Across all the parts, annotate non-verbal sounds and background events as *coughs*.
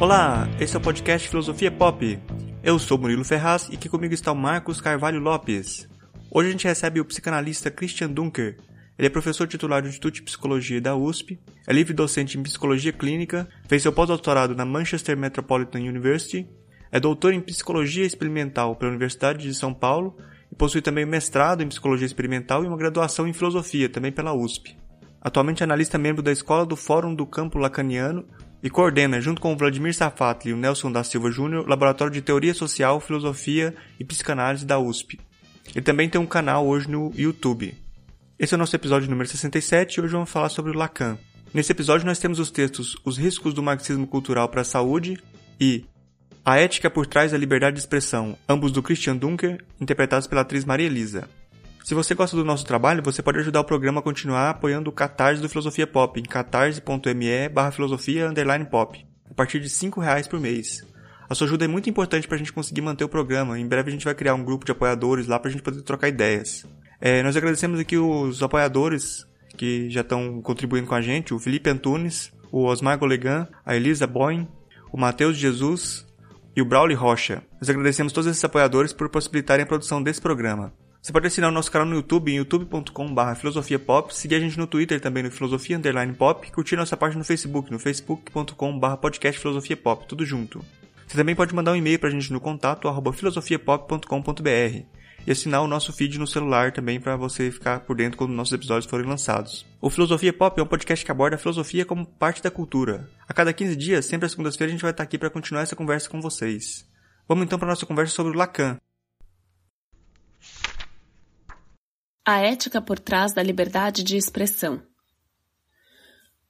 Olá, esse é o podcast Filosofia Pop. Eu sou Murilo Ferraz e aqui comigo está o Marcos Carvalho Lopes. Hoje a gente recebe o psicanalista Christian Dunker. Ele é professor titular do Instituto de Psicologia da USP, é livre docente em psicologia clínica, fez seu pós-doutorado na Manchester Metropolitan University, é doutor em psicologia experimental pela Universidade de São Paulo e possui também mestrado em psicologia experimental e uma graduação em filosofia também pela USP. Atualmente é analista membro da Escola do Fórum do Campo Lacaniano e coordena, junto com Vladimir Safatli e o Nelson da Silva Júnior, o Laboratório de Teoria Social, Filosofia e Psicanálise da USP. Ele também tem um canal hoje no YouTube. Esse é o nosso episódio número 67 e hoje vamos falar sobre o Lacan. Nesse episódio nós temos os textos Os Riscos do Marxismo Cultural para a Saúde e A Ética por Trás da Liberdade de Expressão, ambos do Christian Dunker, interpretados pela atriz Maria Elisa. Se você gosta do nosso trabalho, você pode ajudar o programa a continuar apoiando o Catarse do Filosofia Pop em catarse.me barra filosofia pop, a partir de R$ reais por mês. A sua ajuda é muito importante para a gente conseguir manter o programa. Em breve a gente vai criar um grupo de apoiadores lá para a gente poder trocar ideias. É, nós agradecemos aqui os apoiadores que já estão contribuindo com a gente, o Felipe Antunes, o Osmar Golegan, a Elisa Boyn, o Matheus Jesus e o Brauli Rocha. Nós agradecemos todos esses apoiadores por possibilitarem a produção desse programa. Você pode assinar o nosso canal no YouTube em youtube.com.br filosofiapop, seguir a gente no Twitter também no filosofia underline pop, curtir nossa página no Facebook no facebook.com.br podcast filosofia pop, tudo junto. Você também pode mandar um e-mail para a gente no contato arroba filosofiapop.com.br e assinar o nosso feed no celular também para você ficar por dentro quando nossos episódios forem lançados. O Filosofia Pop é um podcast que aborda a filosofia como parte da cultura. A cada 15 dias, sempre às segundas-feiras, a gente vai estar aqui para continuar essa conversa com vocês. Vamos então para nossa conversa sobre o Lacan. A ética por trás da liberdade de expressão.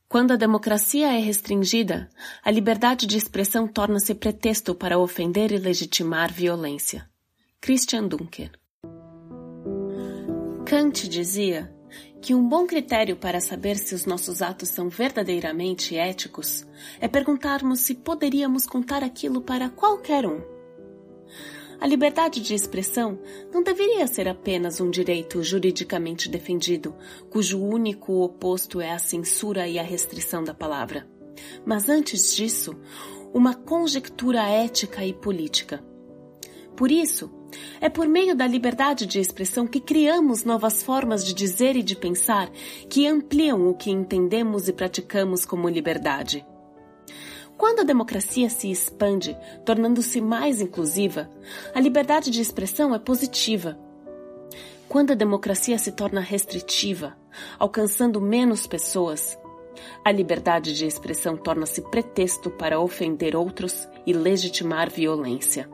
Quando a democracia é restringida, a liberdade de expressão torna-se pretexto para ofender e legitimar violência. Christian Dunker. Kant dizia que um bom critério para saber se os nossos atos são verdadeiramente éticos é perguntarmos se poderíamos contar aquilo para qualquer um. A liberdade de expressão não deveria ser apenas um direito juridicamente defendido, cujo único oposto é a censura e a restrição da palavra. Mas antes disso, uma conjectura ética e política. Por isso, é por meio da liberdade de expressão que criamos novas formas de dizer e de pensar que ampliam o que entendemos e praticamos como liberdade. Quando a democracia se expande, tornando-se mais inclusiva, a liberdade de expressão é positiva. Quando a democracia se torna restritiva, alcançando menos pessoas, a liberdade de expressão torna-se pretexto para ofender outros e legitimar violência.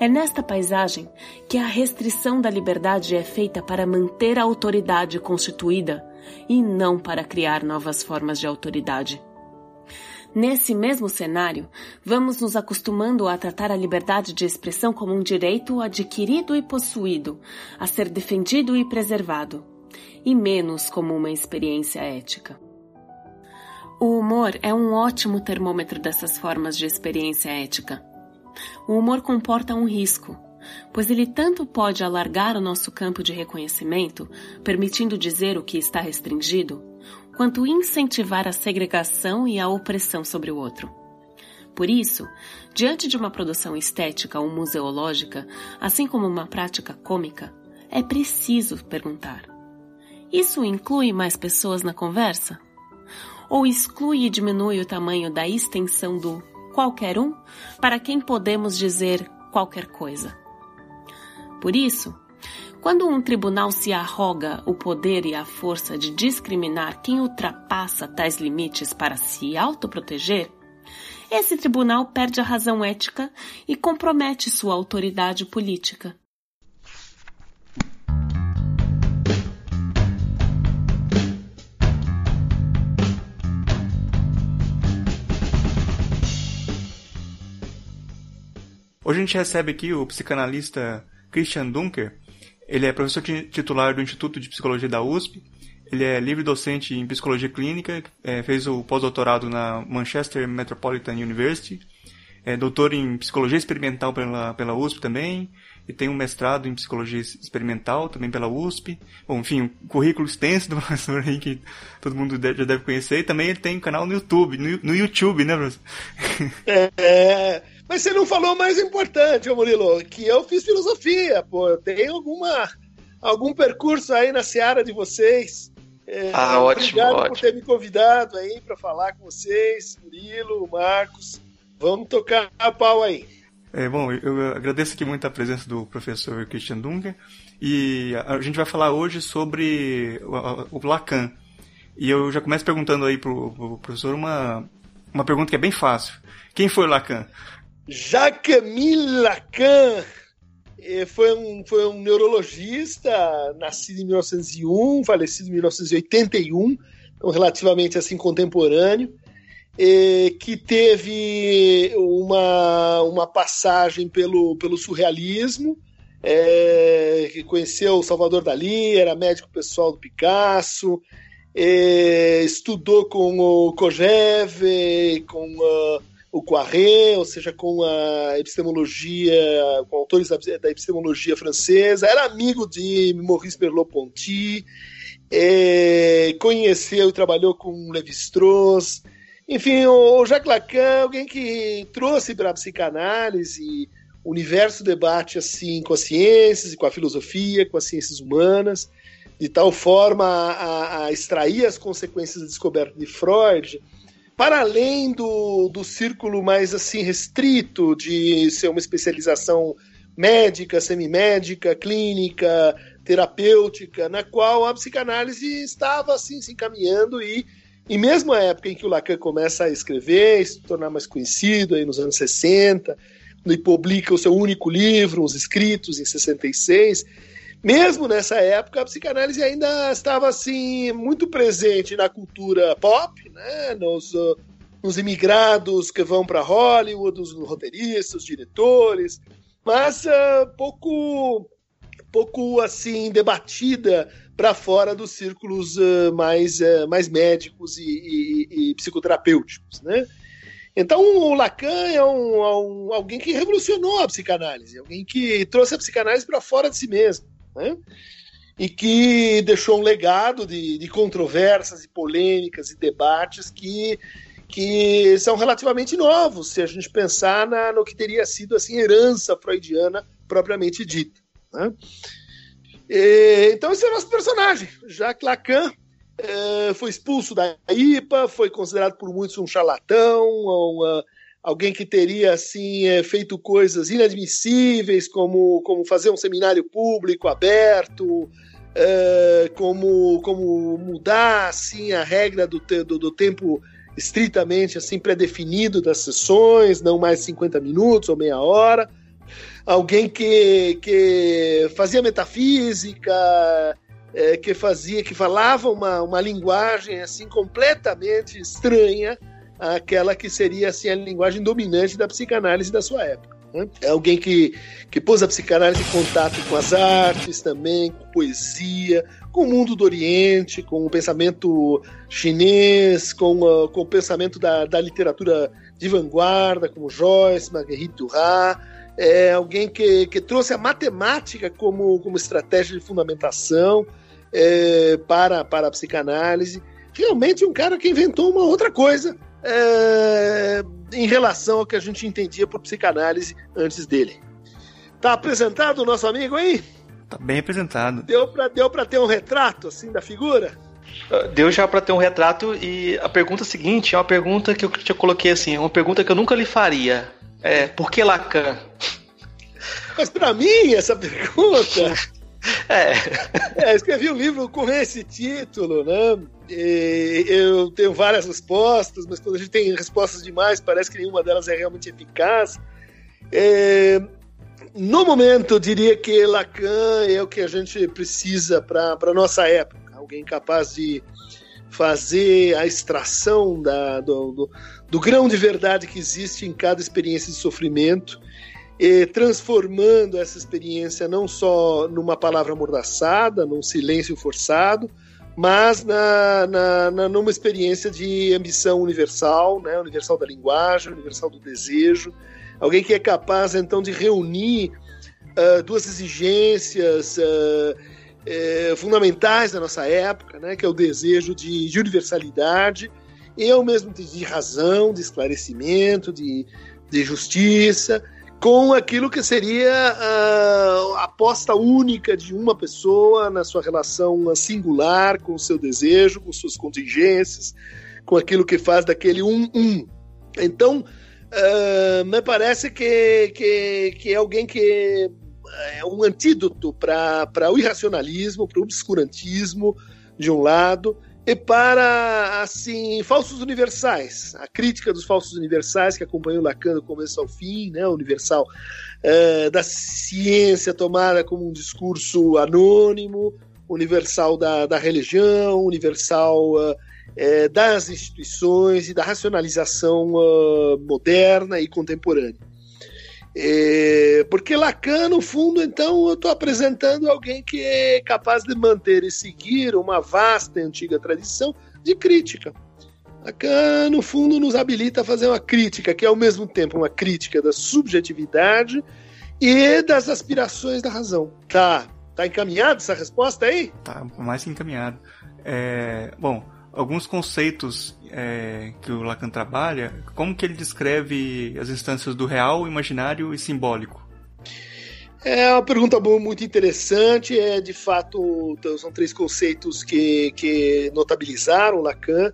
É nesta paisagem que a restrição da liberdade é feita para manter a autoridade constituída e não para criar novas formas de autoridade. Nesse mesmo cenário, vamos nos acostumando a tratar a liberdade de expressão como um direito adquirido e possuído, a ser defendido e preservado, e menos como uma experiência ética. O humor é um ótimo termômetro dessas formas de experiência ética. O humor comporta um risco, pois ele tanto pode alargar o nosso campo de reconhecimento, permitindo dizer o que está restringido, quanto incentivar a segregação e a opressão sobre o outro. Por isso, diante de uma produção estética ou museológica, assim como uma prática cômica, é preciso perguntar: isso inclui mais pessoas na conversa? Ou exclui e diminui o tamanho da extensão do qualquer um para quem podemos dizer qualquer coisa? Por isso, quando um tribunal se arroga o poder e a força de discriminar quem ultrapassa tais limites para se autoproteger, esse tribunal perde a razão ética e compromete sua autoridade política. Hoje a gente recebe aqui o psicanalista Christian Dunker, ele é professor titular do Instituto de Psicologia da USP. Ele é livre docente em psicologia clínica, é, fez o pós-doutorado na Manchester Metropolitan University, é doutor em psicologia experimental pela, pela USP também, e tem um mestrado em psicologia experimental também pela USP. Bom, enfim, um currículo extenso *laughs* do professor aí que todo mundo já deve conhecer. E também ele tem um canal no YouTube, no, no YouTube, né, professor? É, mas você não falou o mais importante, Murilo, que eu fiz filosofia, pô. Eu tenho alguma, algum percurso aí na seara de vocês. É, ah, ótimo, obrigado ótimo. por ter me convidado aí para falar com vocês, Murilo, Marcos. Vamos tocar a pau aí. É, bom, eu agradeço aqui muito a presença do professor Christian Dunker e a gente vai falar hoje sobre o, o Lacan. E eu já começo perguntando aí pro, pro professor uma, uma pergunta que é bem fácil. Quem foi o Lacan? Jacques-Émile Lacan é, foi um, foi um neurologista, nascido em 1901, falecido em 1981, então relativamente assim contemporâneo que teve uma, uma passagem pelo, pelo surrealismo, é, que conheceu o Salvador Dali, era médico pessoal do Picasso, é, estudou com o Kojève, com uh, o Poiré, ou seja, com a epistemologia, com autores da, da epistemologia francesa, era amigo de Maurice Merleau-Ponty, é, conheceu e trabalhou com Levi-Strauss, enfim, o Jacques Lacan, alguém que trouxe para a psicanálise o universo debate assim com as ciências e com a filosofia, com as ciências humanas, de tal forma a, a extrair as consequências da descoberta de Freud, para além do, do círculo mais assim restrito de ser uma especialização médica, semimédica, clínica, terapêutica, na qual a psicanálise estava assim se encaminhando e e mesmo a época em que o Lacan começa a escrever, se tornar mais conhecido, aí nos anos 60, quando ele publica o seu único livro, Os Escritos, em 66, mesmo nessa época, a psicanálise ainda estava assim muito presente na cultura pop, né? nos, uh, nos imigrados que vão para Hollywood, os roteiristas, os diretores, mas uh, pouco, pouco assim debatida para fora dos círculos uh, mais, uh, mais médicos e, e, e, psicoterapêuticos, né? Então o Lacan é um, é um, alguém que revolucionou a psicanálise, alguém que trouxe a psicanálise para fora de si mesmo, né? E que deixou um legado de, de controvérsias e polêmicas e debates que que são relativamente novos, se a gente pensar na, no que teria sido assim herança freudiana propriamente dita. Né? E, então esse é o nosso personagem. Jacques Lacan é, foi expulso da IPA, foi considerado por muitos um charlatão, um, alguém que teria assim é, feito coisas inadmissíveis, como, como fazer um seminário público aberto, é, como, como mudar assim a regra do, do, do tempo estritamente assim pré-definido das sessões, não mais 50 minutos ou meia hora. Alguém que, que fazia metafísica, é, que fazia, que falava uma, uma linguagem assim completamente estranha àquela que seria assim a linguagem dominante da psicanálise da sua época. Né? É alguém que, que pôs a psicanálise em contato com as artes também, com poesia, com o mundo do Oriente, com o pensamento chinês, com, a, com o pensamento da, da literatura de vanguarda, como Joyce, Marguerite Duras, é alguém que, que trouxe a matemática como, como estratégia de fundamentação é, para, para a psicanálise. Realmente um cara que inventou uma outra coisa é, em relação ao que a gente entendia por psicanálise antes dele. Tá apresentado o nosso amigo aí? Tá bem apresentado. Deu para deu pra ter um retrato assim da figura? Ah, deu já para ter um retrato e a pergunta seguinte é uma pergunta que eu te coloquei assim, é uma pergunta que eu nunca lhe faria. É, por que Lacan? Mas para mim, essa pergunta. *laughs* É. é. Escrevi um livro com esse título, né? E eu tenho várias respostas, mas quando a gente tem respostas demais, parece que nenhuma delas é realmente eficaz. É, no momento, eu diria que Lacan é o que a gente precisa para a nossa época. Alguém capaz de fazer a extração da, do, do, do grão de verdade que existe em cada experiência de sofrimento, transformando essa experiência não só numa palavra amordaçada, num silêncio forçado, mas na, na, na, numa experiência de ambição universal, né? universal da linguagem, universal do desejo, alguém que é capaz então de reunir uh, duas exigências uh, fundamentais da nossa época, né, que é o desejo de, de universalidade e ao mesmo tempo de razão, de esclarecimento, de, de justiça, com aquilo que seria a aposta única de uma pessoa na sua relação singular com o seu desejo, com suas contingências, com aquilo que faz daquele um um. Então, uh, me parece que, que, que é alguém que é um antídoto para o irracionalismo, para o obscurantismo, de um lado, e para, assim, falsos universais. A crítica dos falsos universais que acompanhou Lacan do começo ao fim, né? Universal uh, da ciência tomada como um discurso anônimo, universal da, da religião, universal é, das instituições e da racionalização uh, moderna e contemporânea. É, porque Lacan, no fundo, então, eu estou apresentando alguém que é capaz de manter e seguir uma vasta e antiga tradição de crítica. Lacan, no fundo, nos habilita a fazer uma crítica, que é ao mesmo tempo uma crítica da subjetividade e das aspirações da razão. Tá, tá encaminhado essa resposta aí? Tá mais que encaminhado. É, bom, alguns conceitos é, que o Lacan trabalha, como que ele descreve as instâncias do real, imaginário e simbólico? É uma pergunta muito interessante. É de fato são três conceitos que, que notabilizaram Lacan,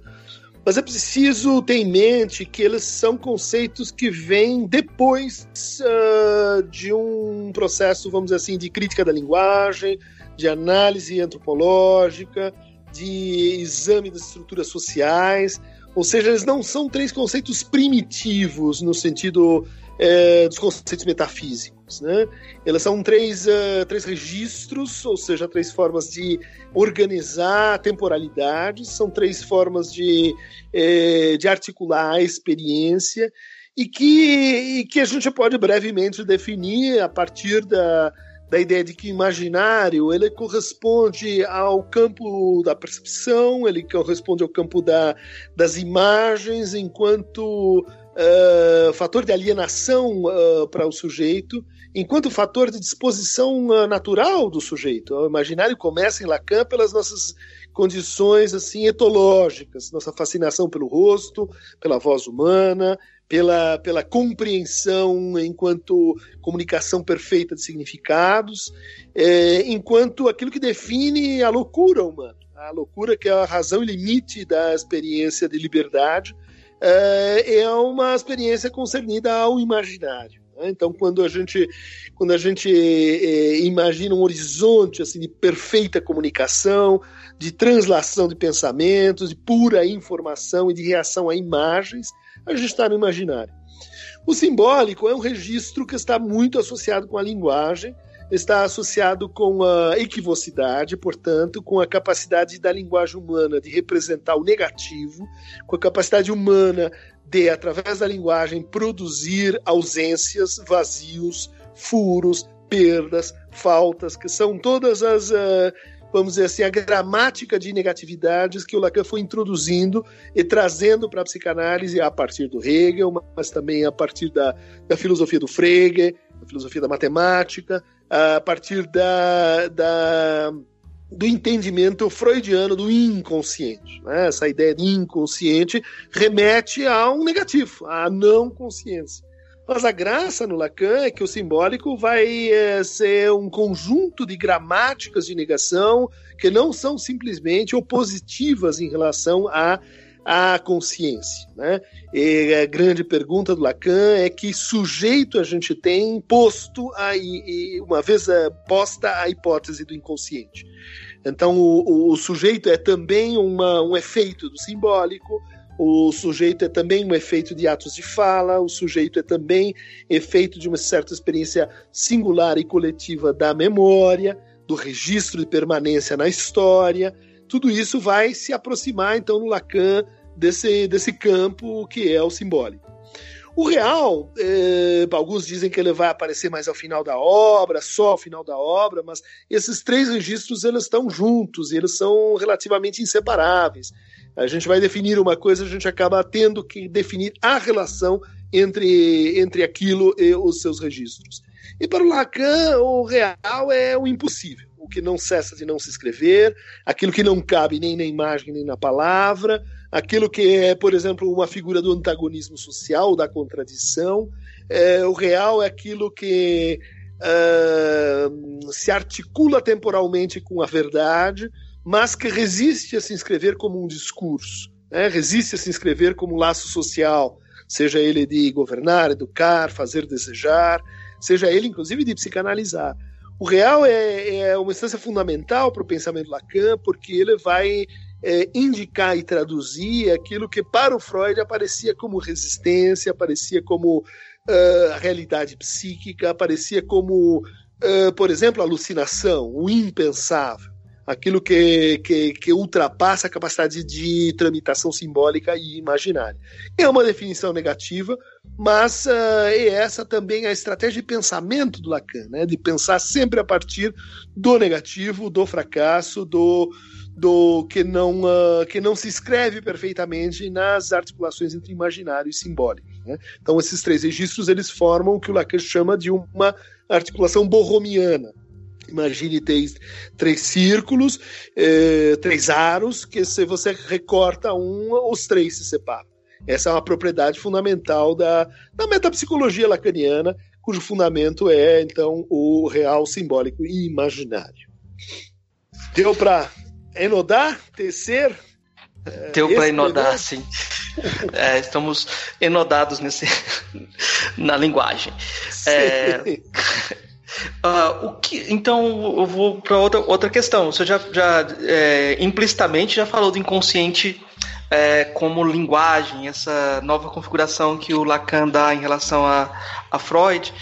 mas é preciso ter em mente que eles são conceitos que vêm depois uh, de um processo, vamos dizer assim, de crítica da linguagem, de análise antropológica, de exame das estruturas sociais, ou seja, eles não são três conceitos primitivos no sentido é, dos conceitos metafísicos. Né? Elas são três, uh, três registros, ou seja, três formas de organizar temporalidades, são três formas de, é, de articular a experiência e que, e que a gente pode brevemente definir a partir da, da ideia de que imaginário ele corresponde ao campo da percepção, ele corresponde ao campo da, das imagens enquanto uh, fator de alienação uh, para o sujeito, enquanto fator de disposição uh, natural do sujeito. O imaginário começa em Lacan pelas nossas condições assim etológicas, nossa fascinação pelo rosto, pela voz humana, pela, pela compreensão enquanto comunicação perfeita de significados, é, enquanto aquilo que define a loucura humana, a loucura que é a razão e limite da experiência de liberdade, é, é uma experiência concernida ao imaginário. Né? Então, quando a gente, quando a gente é, imagina um horizonte assim, de perfeita comunicação, de translação de pensamentos, de pura informação e de reação a imagens, a gente está no imaginário. O simbólico é um registro que está muito associado com a linguagem, está associado com a equivocidade, portanto, com a capacidade da linguagem humana de representar o negativo, com a capacidade humana de, através da linguagem, produzir ausências, vazios, furos, perdas, faltas, que são todas as uh, vamos dizer assim, a gramática de negatividades que o Lacan foi introduzindo e trazendo para a psicanálise a partir do Hegel, mas também a partir da, da filosofia do Frege, da filosofia da matemática, a partir da, da do entendimento freudiano do inconsciente. Né? Essa ideia de inconsciente remete a um negativo, à não consciência. Mas a graça no Lacan é que o simbólico vai é, ser um conjunto de gramáticas de negação que não são simplesmente opositivas em relação à, à consciência. Né? E a grande pergunta do Lacan é que sujeito a gente tem posto a, uma vez é, posta a hipótese do inconsciente. Então, o, o sujeito é também uma, um efeito do simbólico, o sujeito é também um efeito de atos de fala, o sujeito é também efeito de uma certa experiência singular e coletiva da memória, do registro de permanência na história. Tudo isso vai se aproximar, então, no Lacan desse, desse campo que é o simbólico. O real, eh, alguns dizem que ele vai aparecer mais ao final da obra, só ao final da obra, mas esses três registros eles estão juntos, eles são relativamente inseparáveis a gente vai definir uma coisa, a gente acaba tendo que definir a relação entre, entre aquilo e os seus registros. E para o Lacan, o real é o impossível, o que não cessa de não se escrever, aquilo que não cabe nem na imagem nem na palavra, aquilo que é, por exemplo, uma figura do antagonismo social, da contradição. É, o real é aquilo que uh, se articula temporalmente com a verdade, mas que resiste a se inscrever como um discurso, né? resiste a se inscrever como um laço social, seja ele de governar, educar, fazer desejar, seja ele inclusive de psicanalizar. O real é, é uma instância fundamental para o pensamento Lacan, porque ele vai é, indicar e traduzir aquilo que para o Freud aparecia como resistência, aparecia como uh, realidade psíquica, aparecia como, uh, por exemplo, alucinação, o impensável, aquilo que, que, que, ultrapassa a capacidade de tramitação simbólica e imaginária. É uma definição negativa, mas uh, é essa também a estratégia de pensamento do Lacan, né? de pensar sempre a partir do negativo, do fracasso, do do que não, uh, que não se escreve perfeitamente nas articulações entre imaginário e simbólico. Né? Então, esses três registros eles formam o que o Lacan chama de uma articulação borromiana. Imagine três, três círculos, eh, três aros, que se você recorta um, os três se separam. Essa é uma propriedade fundamental da, da metapsicologia lacaniana, cujo fundamento é, então, o real, simbólico e imaginário. Deu para enodar, tecer. Deu para enodar, sim. É, estamos enodados nesse, *laughs* na linguagem. É, *laughs* uh, o que, então, eu vou para outra, outra questão. Você já, já é, implicitamente já falou do inconsciente é, como linguagem, essa nova configuração que o Lacan dá em relação a, a Freud,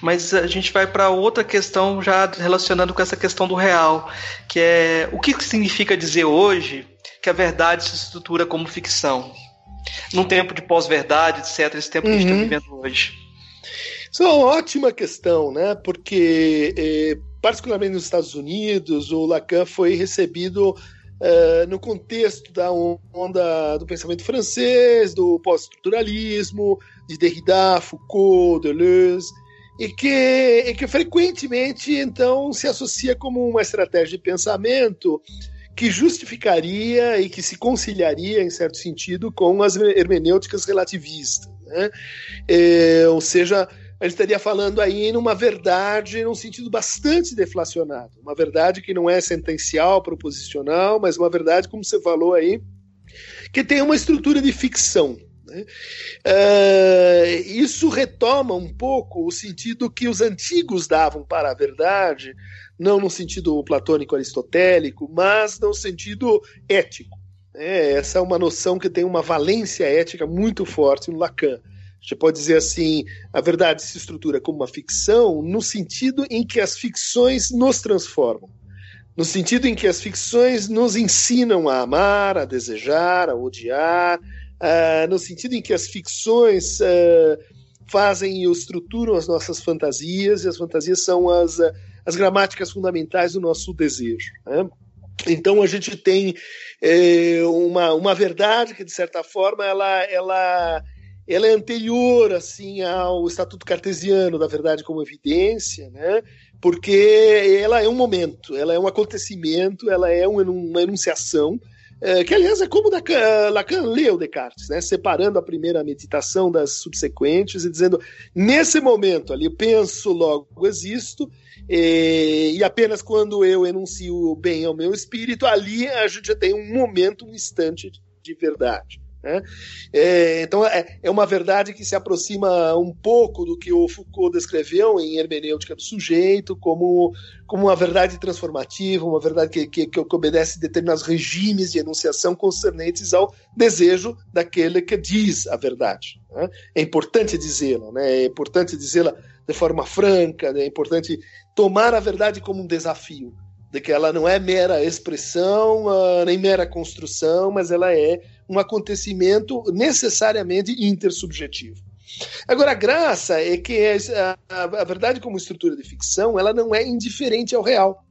mas a gente vai para outra questão já relacionando com essa questão do real, que é o que significa dizer hoje que a verdade se estrutura como ficção? Num tempo de pós-verdade, etc., esse tempo uhum. que a gente está uhum. vivendo hoje. Isso é uma ótima questão, né? Porque, eh, particularmente nos Estados Unidos, o Lacan foi recebido uh, no contexto da onda do pensamento francês, do pós-estruturalismo, de Derrida, Foucault, Deleuze, e que, e que frequentemente então se associa como uma estratégia de pensamento que justificaria e que se conciliaria, em certo sentido, com as hermenêuticas relativistas. Né? É, ou seja, ele estaria falando aí numa verdade num sentido bastante deflacionado. Uma verdade que não é sentencial, proposicional, mas uma verdade, como você falou aí, que tem uma estrutura de ficção. Né? Uh, isso retoma um pouco o sentido que os antigos davam para a verdade, não no sentido platônico aristotélico, mas no sentido ético. Né? Essa é uma noção que tem uma valência ética muito forte no Lacan. Você pode dizer assim, a verdade se estrutura como uma ficção no sentido em que as ficções nos transformam. No sentido em que as ficções nos ensinam a amar, a desejar, a odiar, uh, no sentido em que as ficções uh, fazem e estruturam as nossas fantasias, e as fantasias são as, uh, as gramáticas fundamentais do nosso desejo. Né? Então a gente tem eh, uma, uma verdade que, de certa forma, ela, ela ela é anterior assim ao Estatuto Cartesiano da verdade como evidência, né? Porque ela é um momento, ela é um acontecimento, ela é uma enunciação é, que aliás é como Lacan leu Descartes, né? separando a primeira meditação das subsequentes e dizendo nesse momento ali penso logo existo e, e apenas quando eu enuncio bem ao meu espírito ali a gente já tem um momento, um instante de verdade. Né? É, então é, é, uma verdade que se aproxima um pouco do que o Foucault descreveu em Hermenêutica do Sujeito, como, como uma verdade transformativa, uma verdade que, que, que obedece determinados regimes de enunciação concernentes ao desejo daquele que diz a verdade. Né? É importante dizê-la, né? é importante dizê-la de forma franca, né? é importante tomar a verdade como um desafio de que ela não é mera expressão, uh, nem mera construção, mas ela é um acontecimento necessariamente intersubjetivo. Agora, a graça é que a, a, verdade como estrutura de ficção, ela não é indiferente ao real.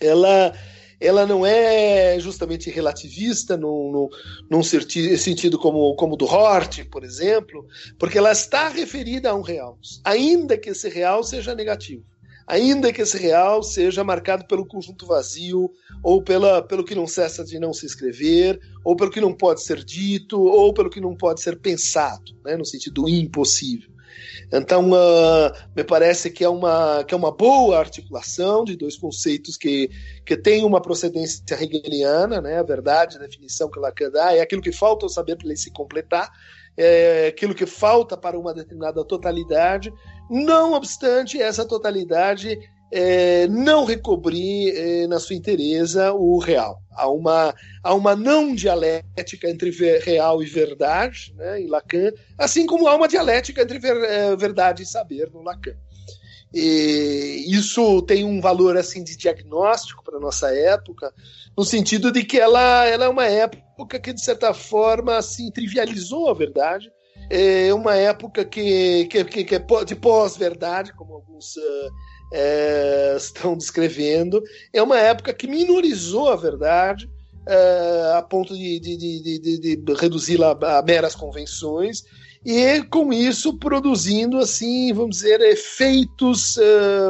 Ela, ela não é justamente relativista num, num, num sentido como, como do Hort, por exemplo, porque ela está referida a um real, ainda que esse real seja negativo ainda que esse real seja marcado pelo conjunto vazio, ou pela, pelo que não cessa de não se escrever, ou pelo que não pode ser dito, ou pelo que não pode ser pensado, né, no sentido impossível. Então, uh, me parece que é, uma, que é uma boa articulação de dois conceitos que, que têm uma procedência hegeliana, né? a verdade, a definição que Lacan dá, é aquilo que falta saber para ele se completar, é aquilo que falta para uma determinada totalidade, não obstante essa totalidade é, não recobrir é, na sua inteireza o real. Há uma, há uma não dialética entre real e verdade né, em Lacan, assim como há uma dialética entre ver, é, verdade e saber no Lacan. E isso tem um valor assim de diagnóstico para nossa época, no sentido de que ela, ela é uma época que de certa forma assim trivializou a verdade, é uma época que, que, que é de pós-verdade, como alguns uh, é, *laughs* estão descrevendo. É uma época que minorizou a verdade é, a ponto de, de, de, de reduzi-la a meras convenções e com isso produzindo assim, vamos dizer, efeitos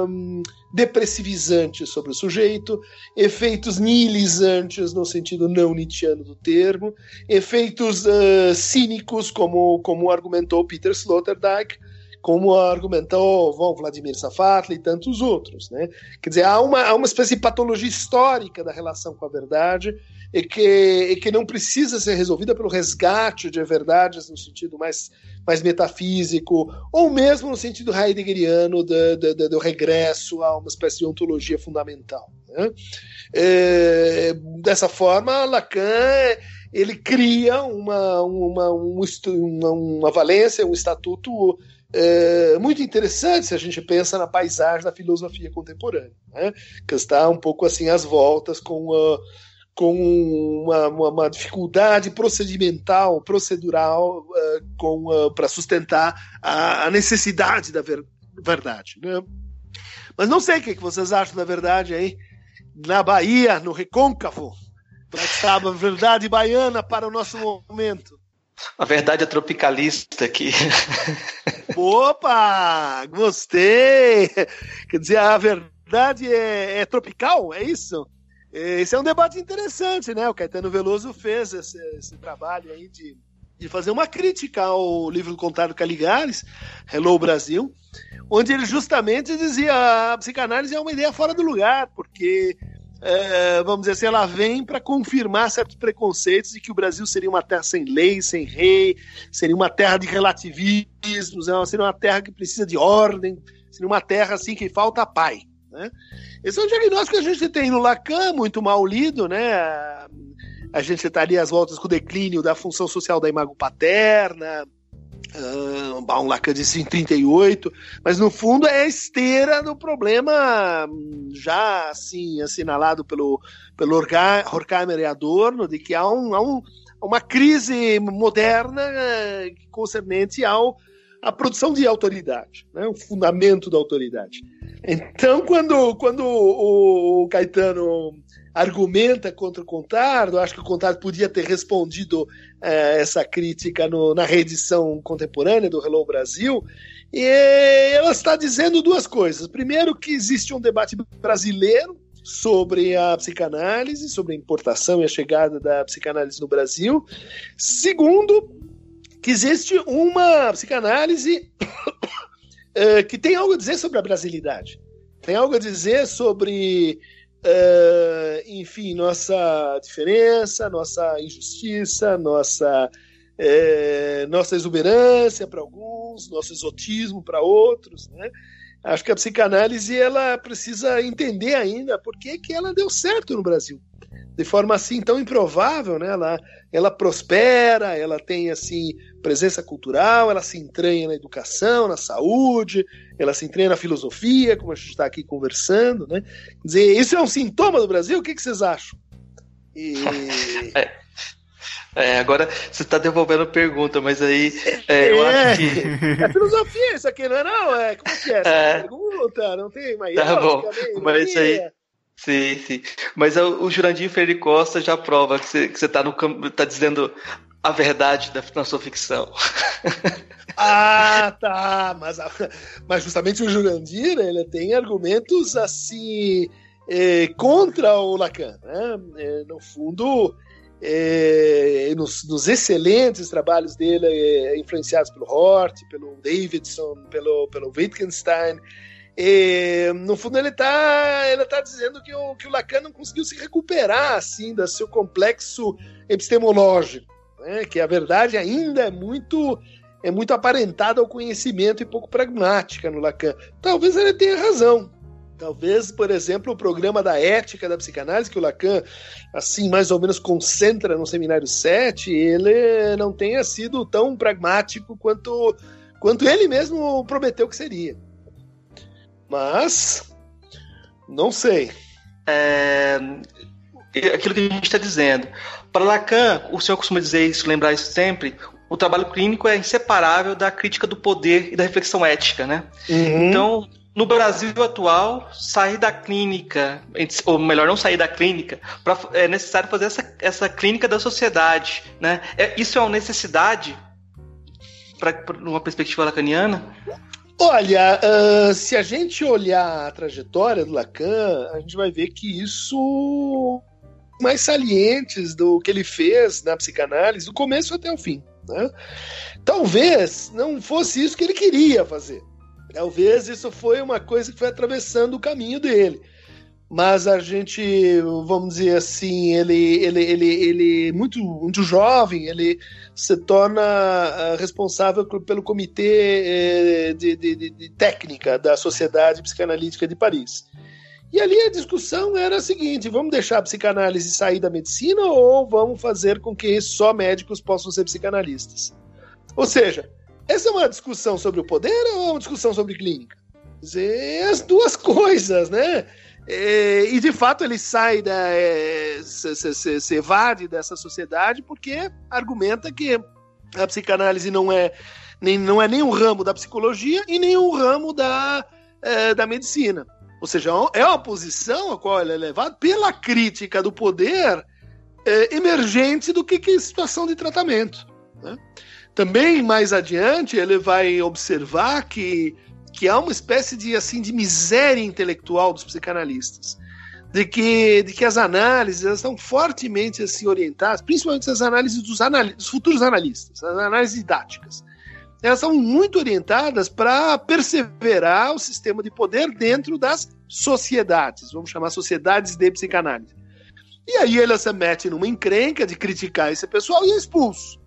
um, depressivizantes sobre o sujeito, efeitos nihilizantes no sentido não nietzscheano do termo, efeitos uh, cínicos como como argumentou Peter Sloterdijk, como argumentou Von Vladimir Safatli e tantos outros. Né? Quer dizer, há uma, há uma espécie de patologia histórica da relação com a verdade e que, e que não precisa ser resolvida pelo resgate de verdades no sentido mais, mais metafísico, ou mesmo no sentido heideggeriano do, do, do regresso a uma espécie de ontologia fundamental. Né? É, dessa forma, Lacan ele cria uma, uma, uma, uma valência, um estatuto é, muito interessante se a gente pensa na paisagem da filosofia contemporânea, né? que está um pouco assim às voltas com, com uma, uma, uma, dificuldade procedimental, procedural, uh, uh, para sustentar a, a, necessidade da ver, verdade. Né? Mas não sei o que, que vocês acham da verdade aí na Bahia, no Recôncavo, para a verdade baiana para o nosso momento. A verdade é tropicalista aqui. Opa! Gostei! Quer dizer, a verdade é, é tropical? É isso? Esse é um debate interessante, né? O Caetano Veloso fez esse, esse trabalho aí de, de, fazer uma crítica ao livro do Contado Caligares, Hello Brasil, onde ele justamente dizia a psicanálise é uma ideia fora do lugar, porque é, vamos dizer assim, ela vem para confirmar certos preconceitos de que o Brasil seria uma terra sem lei, sem rei, seria uma terra de relativismos, seria uma terra que precisa de ordem, seria uma terra assim que falta pai. Né? Esse é um diagnóstico que a gente tem no Lacan, muito mal lido, né? A gente estaria às voltas com o declínio da função social da imago paterna, Uh, um Lacan disse em 38, mas no fundo é a esteira do problema já assim assinalado pelo, pelo Horkheimer e Adorno, de que há, um, há um, uma crise moderna uh, concernente ao a produção de autoridade, né, o fundamento da autoridade. Então, quando, quando o, Caetano argumenta contra o Contardo. Acho que o Contardo podia ter respondido é, essa crítica no, na reedição contemporânea do Hello Brasil. E ela está dizendo duas coisas. Primeiro, que existe um debate brasileiro sobre a psicanálise, sobre a importação e a chegada da psicanálise no Brasil. Segundo, que existe uma psicanálise é, *coughs* que tem algo a dizer sobre a brasilidade. Tem algo a dizer sobre Uh, enfim, nossa diferença, nossa injustiça, nossa, é, nossa exuberância para alguns, nosso exotismo para outros. Né? Acho que a psicanálise ela precisa entender ainda por que, que ela deu certo no Brasil. De forma assim tão improvável, né? ela, ela prospera, ela tem assim presença cultural, ela se entranha na educação, na saúde, ela se entranha na filosofia, como a gente está aqui conversando, né? Quer dizer, isso é um sintoma do Brasil? O que, que vocês acham? E... *laughs* é. É, agora você está devolvendo a pergunta, mas aí é, eu é, acho que. É filosofia isso aqui, não é? Não? É, como que é essa *laughs* é. pergunta? Não tem mais. Tá bom. Mas aí. Sim, sim. Mas o Jurandir Freire Costa já prova que você, que você tá, no, tá dizendo a verdade da, na sua ficção. *laughs* Ah, tá. Mas, mas justamente o Jurandir ele tem argumentos assim é, contra o Lacan. Né? É, no fundo, é, nos, nos, excelentes trabalhos dele, é, influenciados pelo Hort, pelo Davidson, pelo, pelo Wittgenstein, e, no fundo, ele está ele tá dizendo que o, que o Lacan não conseguiu se recuperar assim do seu complexo epistemológico, né? que a verdade ainda é muito é muito aparentada ao conhecimento e pouco pragmática no Lacan. Talvez ele tenha razão. Talvez, por exemplo, o programa da ética da psicanálise, que o Lacan, assim, mais ou menos concentra no Seminário 7, ele não tenha sido tão pragmático quanto, quanto ele mesmo prometeu que seria. Mas não sei. É, aquilo que a gente está dizendo. Para Lacan, o senhor costuma dizer isso, lembrar isso sempre. O trabalho clínico é inseparável da crítica do poder e da reflexão ética, né? Uhum. Então, no Brasil atual, sair da clínica, ou melhor, não sair da clínica, pra, é necessário fazer essa, essa clínica da sociedade, né? É, isso é uma necessidade para uma perspectiva lacaniana? Olha, uh, se a gente olhar a trajetória do Lacan, a gente vai ver que isso mais salientes do que ele fez na psicanálise, do começo até o fim. Né? Talvez não fosse isso que ele queria fazer. Talvez isso foi uma coisa que foi atravessando o caminho dele mas a gente, vamos dizer assim, ele, ele, ele, ele muito, muito jovem, ele se torna ah, responsável pelo comitê eh, de, de, de, técnica da Sociedade Psicanalítica de Paris. E ali a discussão era a seguinte: vamos deixar a psicanálise sair da medicina ou vamos fazer com que só médicos possam ser psicanalistas? Ou seja, essa é uma discussão sobre o poder ou é uma discussão sobre clínica? Dizer, as duas *laughs* coisas, né? É, e de fato ele sai da. É, se, se, se, evade dessa sociedade porque argumenta que a psicanálise não é nem, não é nem um ramo da psicologia e nem um ramo da, é, da medicina. Ou seja, é uma posição a qual ele é levado pela crítica do poder é, emergente do que, que é situação de tratamento. Né? Também mais adiante ele vai observar que que há uma espécie de assim de miséria intelectual dos psicanalistas, de que, de que as análises elas estão fortemente assim orientadas, principalmente as análises dos, anal dos futuros analistas, as análises didáticas. Elas são muito orientadas para perseverar o sistema de poder dentro das sociedades, vamos chamar sociedades de psicanálise. E aí ele se mete numa encrenca de criticar esse pessoal e é expulso.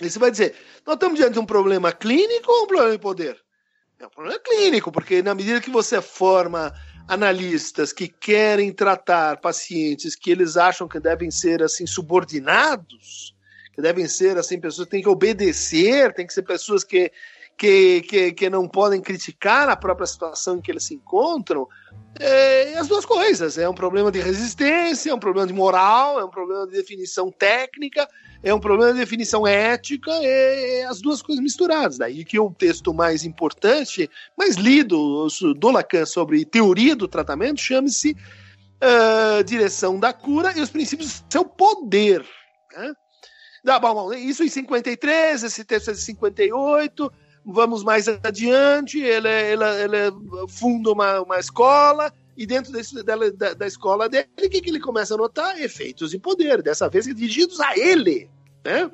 E você vai dizer, nós estamos diante de um problema clínico ou um problema de poder? É um problema clínico, porque na medida que você forma analistas que querem tratar pacientes que eles acham que devem ser assim subordinados, que devem ser assim pessoas que têm que obedecer, tem que ser pessoas que, que, que, que não podem criticar a própria situação em que eles se encontram, é, as duas coisas. É um problema de resistência, é um problema de moral, é um problema de definição técnica, é um problema de definição ética, é, é, as duas coisas misturadas. Daí que o texto mais importante, mais lido do Lacan sobre teoria do tratamento, chama-se uh, Direção da Cura e os princípios do seu poder. Né? Dá, bom, isso em 53, esse texto é de 58. Vamos mais adiante, ele, ele, ele funda uma, uma escola, e dentro desse, da, da, da, escola dele, o que, que ele começa a notar? Efeitos de poder, dessa vez dirigidos a ele. Né?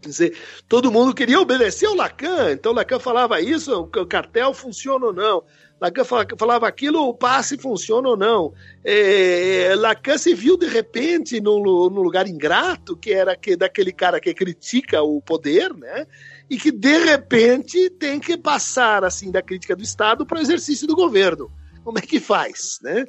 Quer dizer, todo mundo queria obedecer ao Lacan, então Lacan falava isso, o cartel funciona ou não. Lacan falava aquilo, o passe funciona ou não. É, Lacan se viu de repente num, num, lugar ingrato, que era que, daquele cara que critica o poder, né? E que de repente tem que passar assim da crítica do Estado para o exercício do governo como é que faz, né?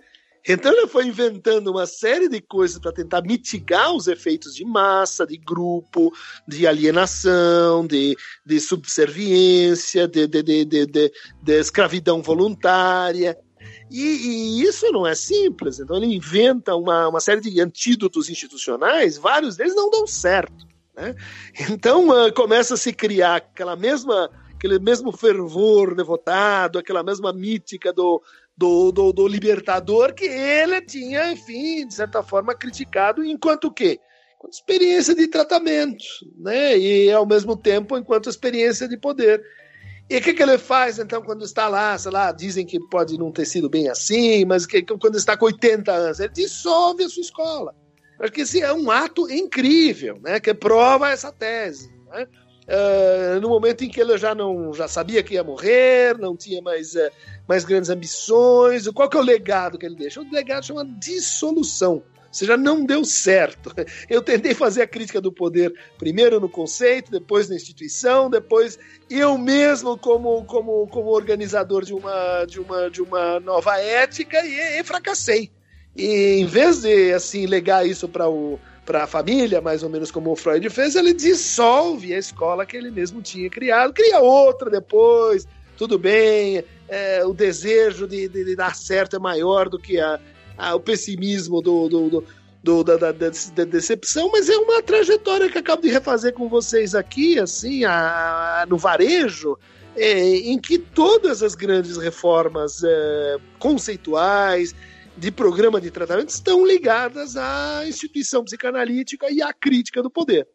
Então ele foi inventando uma série de coisas para tentar mitigar os efeitos de massa, de grupo, de alienação, de, de subserviência, de, de, de, de, de, escravidão voluntária. E, e, isso não é simples. Então ele inventa uma, uma série de antídotos institucionais, vários deles não dão certo. Né? Então uh, começa a se criar aquela mesma, aquele mesmo fervor devotado, aquela mesma mítica do, do, do, do libertador que ele tinha, enfim, de certa forma, criticado enquanto o quê? Enquanto experiência de tratamento, né? E ao mesmo tempo enquanto experiência de poder. E o que, que ele faz, então, quando está lá, sei lá, dizem que pode não ter sido bem assim, mas que, quando está com 80 anos, ele dissolve a sua escola. Acho que esse é um ato incrível, né, que prova essa tese. Né? Uh, no momento em que ele já não já sabia que ia morrer, não tinha mais, uh, mais grandes ambições, qual que é o legado que ele deixa? O legado chama dissolução seja, não deu certo. *laughs* Eu tentei fazer a crítica do poder primeiro no conceito, depois na instituição, depois eu mesmo como, como, como organizador de uma, de, uma, de uma nova ética e, e fracassei. E em vez de assim legar isso para o para a família, mais ou menos como o Freud fez, ele dissolve a escola que ele mesmo tinha criado, cria outra depois, tudo bem, é, o desejo de, de, de, dar certo é maior do que a, o pessimismo do, do, do do, da, da, da, decepção, mas é uma trajetória que acabo de refazer com vocês aqui, assim, a, a no varejo, é, em que todas as grandes reformas é, conceituais de programa de tratamento estão ligadas à instituição psicanalítica e à crítica do poder.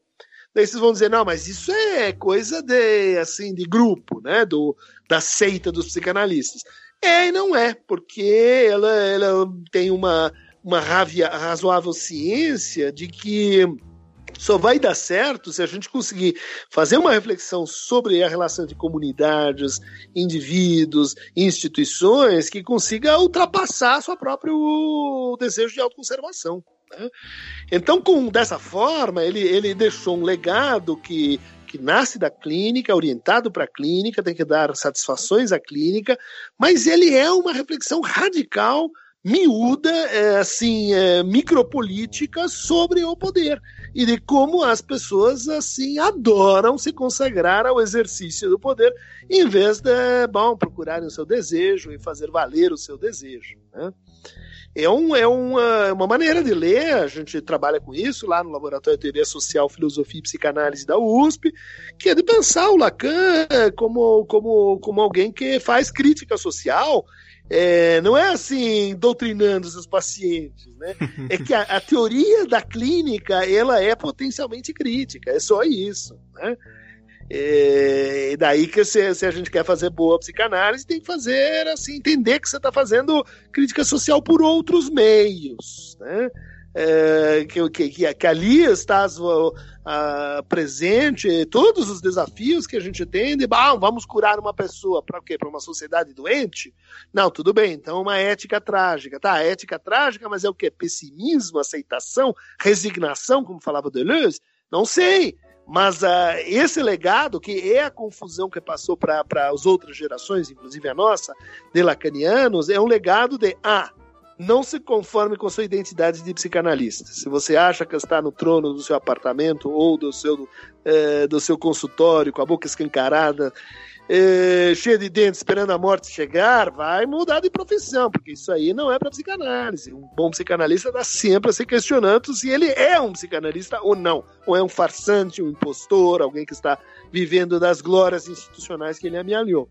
Daí vocês vão dizer, não, mas isso é coisa de, assim, de grupo, né, do, da seita dos psicanalistas. É e não é, porque ela, ela tem uma, uma razoável ciência de que só vai dar certo se a gente conseguir fazer uma reflexão sobre a relação de comunidades, indivíduos, instituições que consiga ultrapassar seu próprio desejo de autoconservação. Né? Então, com dessa forma, ele, ele deixou um legado que que nasce da clínica, orientado para a clínica, tem que dar satisfações à clínica, mas ele é uma reflexão radical, miúda, é, assim, é, micropolítica sobre o poder e de como as pessoas assim adoram se consagrar ao exercício do poder, em vez de, bom, procurarem o seu desejo e fazer valer o seu desejo. Né? é, um, é uma, uma maneira de ler, a gente trabalha com isso lá no Laboratório de Teoria Social, Filosofia e Psicanálise da USP, que é de pensar o Lacan como, como, como alguém que faz crítica social, é, não é assim doutrinando seus pacientes, né? *laughs* É que a, a, teoria da clínica ela é potencialmente crítica, é só isso, né? É, e daí que se, se, a gente quer fazer boa psicanálise, tem que fazer assim, entender que você está fazendo crítica social por outros meios, né? É, que, que, que, ali está uh, presente todos os desafios que a gente tem de ah, vamos curar uma pessoa para quê? Para uma sociedade doente? Não, tudo bem, então uma ética trágica. Tá, ética trágica, mas é o que? Pessimismo, aceitação, resignação, como falava Deleuze? Não sei. Mas uh, esse legado, que é a confusão que passou para as outras gerações, inclusive a nossa, de lacanianos, é um legado de ah, não se conforme com sua identidade de psicanalista. Se você acha que está no trono do seu apartamento ou do seu, eh, do seu consultório, com a boca escancarada, é, cheio de dentes esperando a morte chegar, vai mudar de profissão, porque isso aí não é para psicanálise. Um bom psicanalista está sempre se questionando se ele é um psicanalista ou não. Ou é um farsante, um impostor, alguém que está vivendo das glórias institucionais que ele amealhou.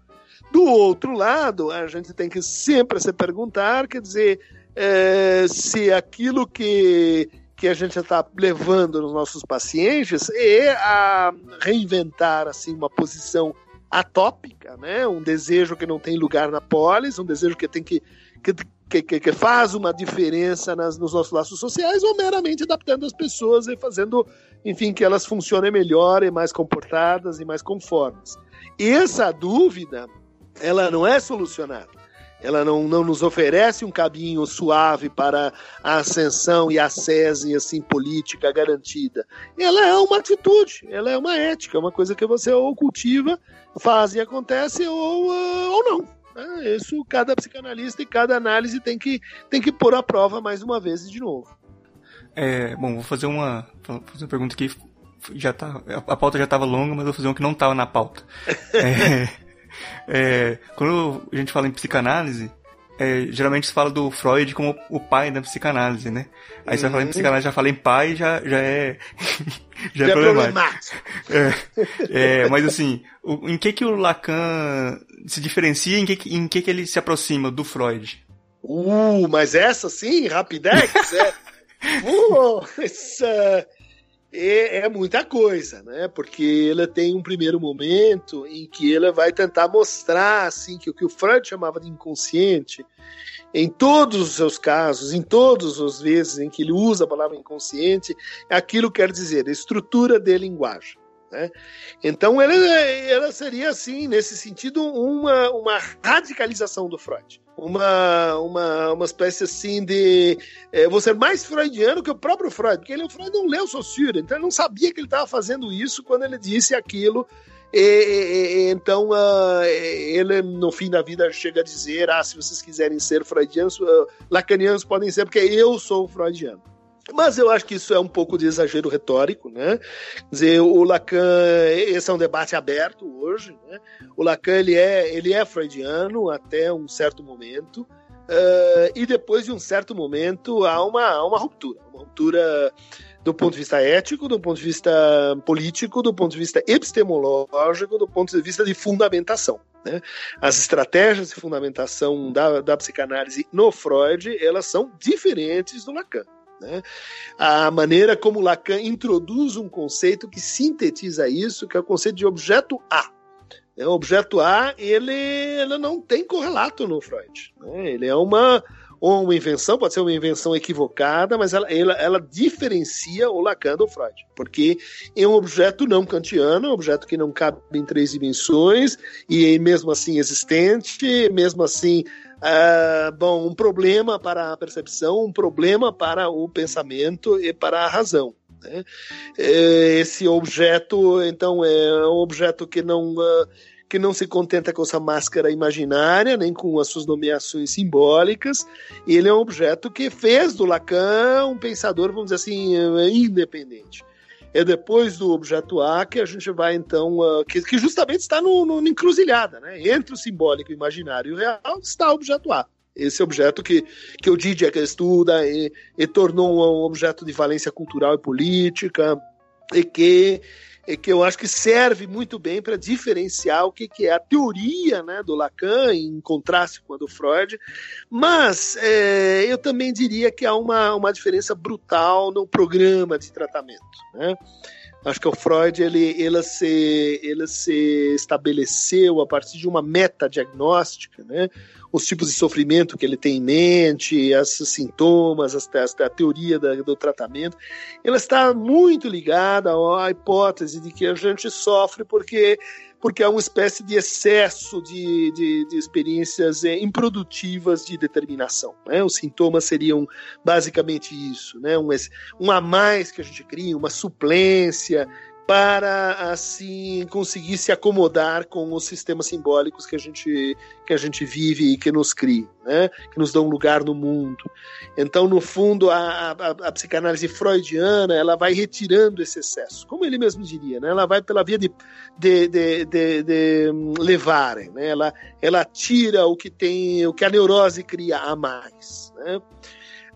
Do outro lado, a gente tem que sempre se perguntar, quer dizer, é, se aquilo que que a gente está levando nos nossos pacientes é a reinventar assim uma posição atópica, né? Um desejo que não tem lugar na polis, um desejo que tem que que, que, que faz uma diferença nas, nos nossos laços sociais, ou meramente adaptando as pessoas e fazendo, enfim, que elas funcionem melhor e mais comportadas e mais conformes. Essa dúvida, ela não é solucionada. Ela não, não nos oferece um caminho suave para a ascensão e a sese assim, política garantida. Ela é uma atitude, ela é uma ética, uma coisa que você ou cultiva faz e acontece ou, uh, ou não. É, isso cada psicanalista e cada análise tem que, tem que pôr à prova mais uma vez e de novo. É, bom, vou fazer uma, fazer uma pergunta que já tá, a pauta já estava longa, mas vou fazer uma que não estava na pauta. *laughs* é, é, quando a gente fala em psicanálise, é, geralmente se fala do Freud como o pai da psicanálise, né? Aí uhum. você vai falar em uhum. psicanálise, já fala em pai, já, já é. *laughs* já, é já é problemático. É, é, mas assim, o, em que que o Lacan se diferencia em que, em que que ele se aproxima do Freud? Uh, mas essa sim, Rapidex, é. *laughs* uh, essa é, é, muita coisa, né? Porque ela tem um primeiro momento em que ela vai tentar mostrar assim que o que o Freud chamava de inconsciente, em todos os seus casos, em todas as vezes em que ele usa a palavra inconsciente, aquilo quer dizer estrutura de linguagem. Né? Então, ela, ela seria, assim, nesse sentido, uma, uma radicalização do Freud. Uma, uma, uma espécie assim de. É, ser mais freudiano que o próprio Freud, porque ele, o Freud não leu Saussure, então ele não sabia que ele estava fazendo isso quando ele disse aquilo. E, e, então, uh, ele no fim da vida chega a dizer: ah, se vocês quiserem ser freudianos, uh, lacanianos podem ser, porque eu sou freudiano. Mas eu acho que isso é um pouco de exagero retórico, né? Quer dizer, o Lacan, esse é um debate aberto hoje, né? O Lacan, ele é, ele é freudiano até um certo momento, uh, e depois de um certo momento há uma, uma ruptura, uma ruptura do ponto de vista ético, do ponto de vista político, do ponto de vista epistemológico, do ponto de vista de fundamentação. Né? As estratégias de fundamentação da, da psicanálise no Freud, elas são diferentes do Lacan. Né? A maneira como Lacan introduz um conceito que sintetiza isso, que é o conceito de objeto A. O objeto A, ele, ele não tem correlato no Freud. Né? Ele é uma, uma invenção, pode ser uma invenção equivocada, mas ela, ela, ela, diferencia o Lacan do Freud, porque é um objeto não kantiano, um objeto que não cabe em três dimensões, e mesmo assim existente, mesmo assim Uh, bom, um problema para a percepção, um problema para o pensamento e para a razão. Né? É, esse objeto, então, é um objeto que não, uh, que não se contenta com essa máscara imaginária, nem com as suas nomeações simbólicas. Ele é um objeto que fez do Lacan um pensador, vamos dizer assim, independente é depois do objeto A que a gente vai então, uh, que, que, justamente está no, no, encruzilhada, né? Entre o simbólico, o imaginário e o real está o objeto A. Esse objeto que, que o Didier estuda e, e tornou um objeto de valência cultural e política, e que é que eu acho que serve muito bem para diferenciar o que, que, é a teoria né, do Lacan, em contraste com a do Freud, mas é, eu também diria que há uma, uma diferença brutal no programa de tratamento. Né? Acho que o Freud ele, ele, se, ele se estabeleceu a partir de uma meta diagnóstica, né? os tipos de sofrimento que ele tem em mente, esses sintomas, a, a teoria da, do tratamento, ela está muito ligada à hipótese de que a gente sofre porque porque há uma espécie de excesso de, de, de experiências é, improdutivas de determinação. Né? Os sintomas seriam basicamente isso, né? um, um a mais que a gente cria, uma suplência para assim conseguir se acomodar com os sistemas simbólicos que a gente que a gente vive e que nos cria, né? que nos dão lugar no mundo. Então, no fundo, a, a, a, psicanálise freudiana ela vai retirando esse excesso, como ele mesmo diria, né? ela vai pela via de, de, de, de, de levar, né? ela, ela tira o que tem, o que a neurose cria a mais. Né?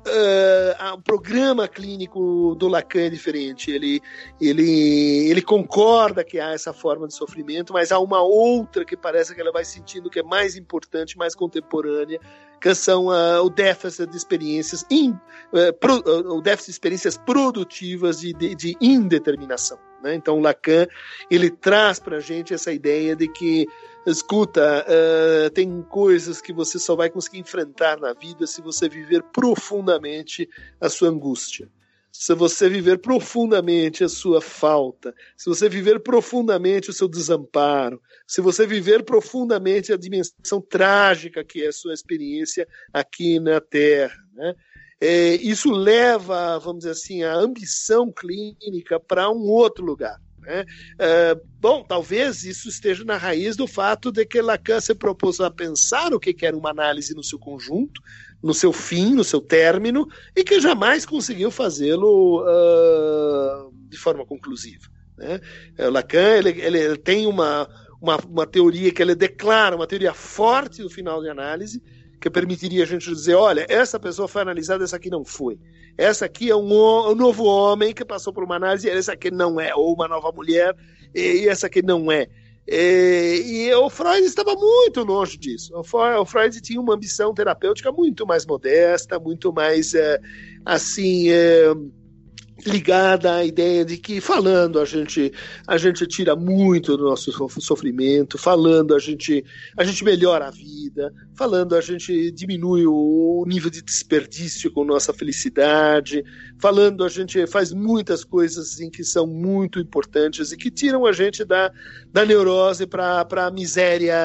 Uh, o programa clínico do Lacan é diferente. Ele, ele, ele concorda que há essa forma de sofrimento, mas há uma outra que parece que ela vai sentindo que é mais importante, mais contemporânea, que são uh, o déficit de experiências, in, uh, pro, uh, o déficit de experiências produtivas de, de, de indeterminação. Né? Então, Lacan ele traz para a gente essa ideia de que escuta, uh, tem coisas que você só vai conseguir enfrentar na vida se você viver profundamente a sua angústia. Se você viver profundamente a sua falta, se você viver profundamente o seu desamparo, se você viver profundamente a dimensão trágica que é a sua experiência aqui na Terra, né? É, isso leva, vamos dizer assim, a ambição clínica para um outro lugar. Né? É, bom, talvez isso esteja na raiz do fato de que Lacan se propôs a pensar o que era uma análise no seu conjunto, no seu fim, no seu término, e que jamais conseguiu fazê-lo uh, de forma conclusiva. Né? É, Lacan ele, ele tem uma, uma, uma teoria que ele declara, uma teoria forte no final de análise, que permitiria a gente dizer, olha, essa pessoa foi analisada, essa aqui não foi. Essa aqui é um, um novo homem que passou por uma análise, essa aqui não é, ou uma nova mulher, e essa aqui não é. E, e, o Freud estava muito longe disso. O Freud tinha uma ambição terapêutica muito mais modesta, muito mais é, assim. Ligada à ideia de que falando a gente a gente tira muito do nosso sofrimento, falando a gente a gente melhora a vida, falando a gente diminui o nível de desperdício com nossa felicidade, falando a gente faz muitas coisas assim, que são muito importantes e que tiram a gente da, da neurose para a miséria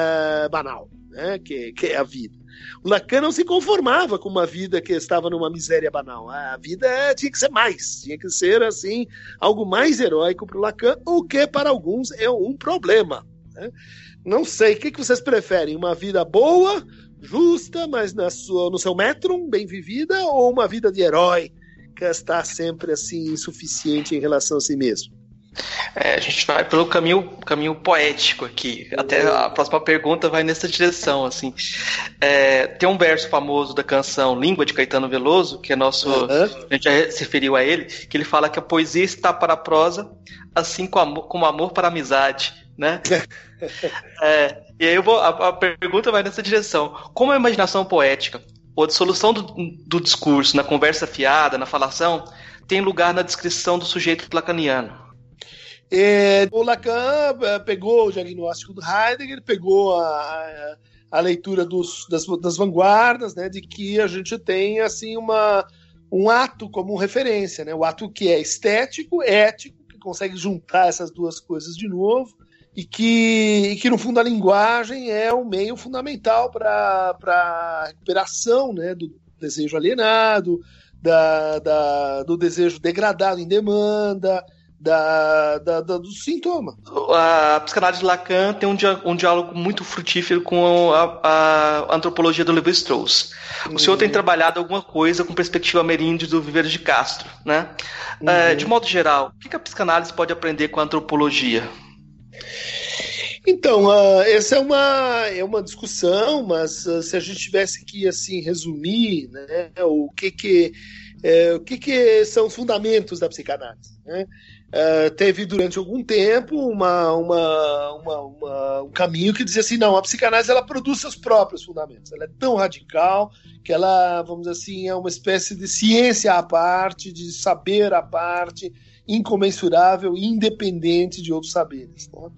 banal, né? que, que é a vida. Lacan não se conformava com uma vida que estava numa miséria banal. A vida tinha que ser mais, tinha que ser assim algo mais heróico para o Lacan, o que para alguns é um problema. Né? Não sei, o que, que vocês preferem? Uma vida boa, justa, mas na sua, no seu metro, bem vivida, ou uma vida de herói que está sempre assim insuficiente em relação a si mesmo? É, a gente vai pelo caminho, caminho poético aqui. Até a próxima pergunta vai nessa direção, assim. É, tem um verso famoso da canção Língua de Caetano Veloso, que é nosso, uhum. a gente já se referiu a ele, que ele fala que a poesia está para a prosa, assim como amor, como amor para a amizade, né? *laughs* é, e aí eu vou, a, a, pergunta vai nessa direção. Como a imaginação poética, ou a dissolução do, do discurso na conversa fiada, na falação, tem lugar na descrição do sujeito lacaniano? É, o Lacan é, pegou o diagnóstico do Heidegger, pegou a, a leitura dos, das, das, vanguardas, né, de que a gente tem assim uma, um ato como referência, né, o ato que é estético, ético, que consegue juntar essas duas coisas de novo, e que, e que no fundo a linguagem é um meio fundamental para a recuperação né, do desejo alienado, da, da, do desejo degradado em demanda, da, da, da, do sintoma. A psicanálise de Lacan tem um, dia, um diálogo muito frutífero com a, a antropologia do Levi-Strauss. O senhor tem uhum. trabalhado alguma coisa com perspectiva ameríndia do Viveiro de Castro, né? Uhum. É, de modo geral, o que a psicanálise pode aprender com a antropologia? Então, uh, essa é uma, é uma discussão, mas uh, se a gente tivesse que assim resumir, né, o que que é, o que, que são os fundamentos da psicanálise? Né? Uh, teve durante algum tempo uma, uma, uma, uma, um caminho que dizia assim, não, a psicanálise ela produz seus próprios fundamentos, ela é tão radical que ela, vamos dizer assim, é uma espécie de ciência à parte, de saber à parte, incomensurável independente de outros saberes. Né?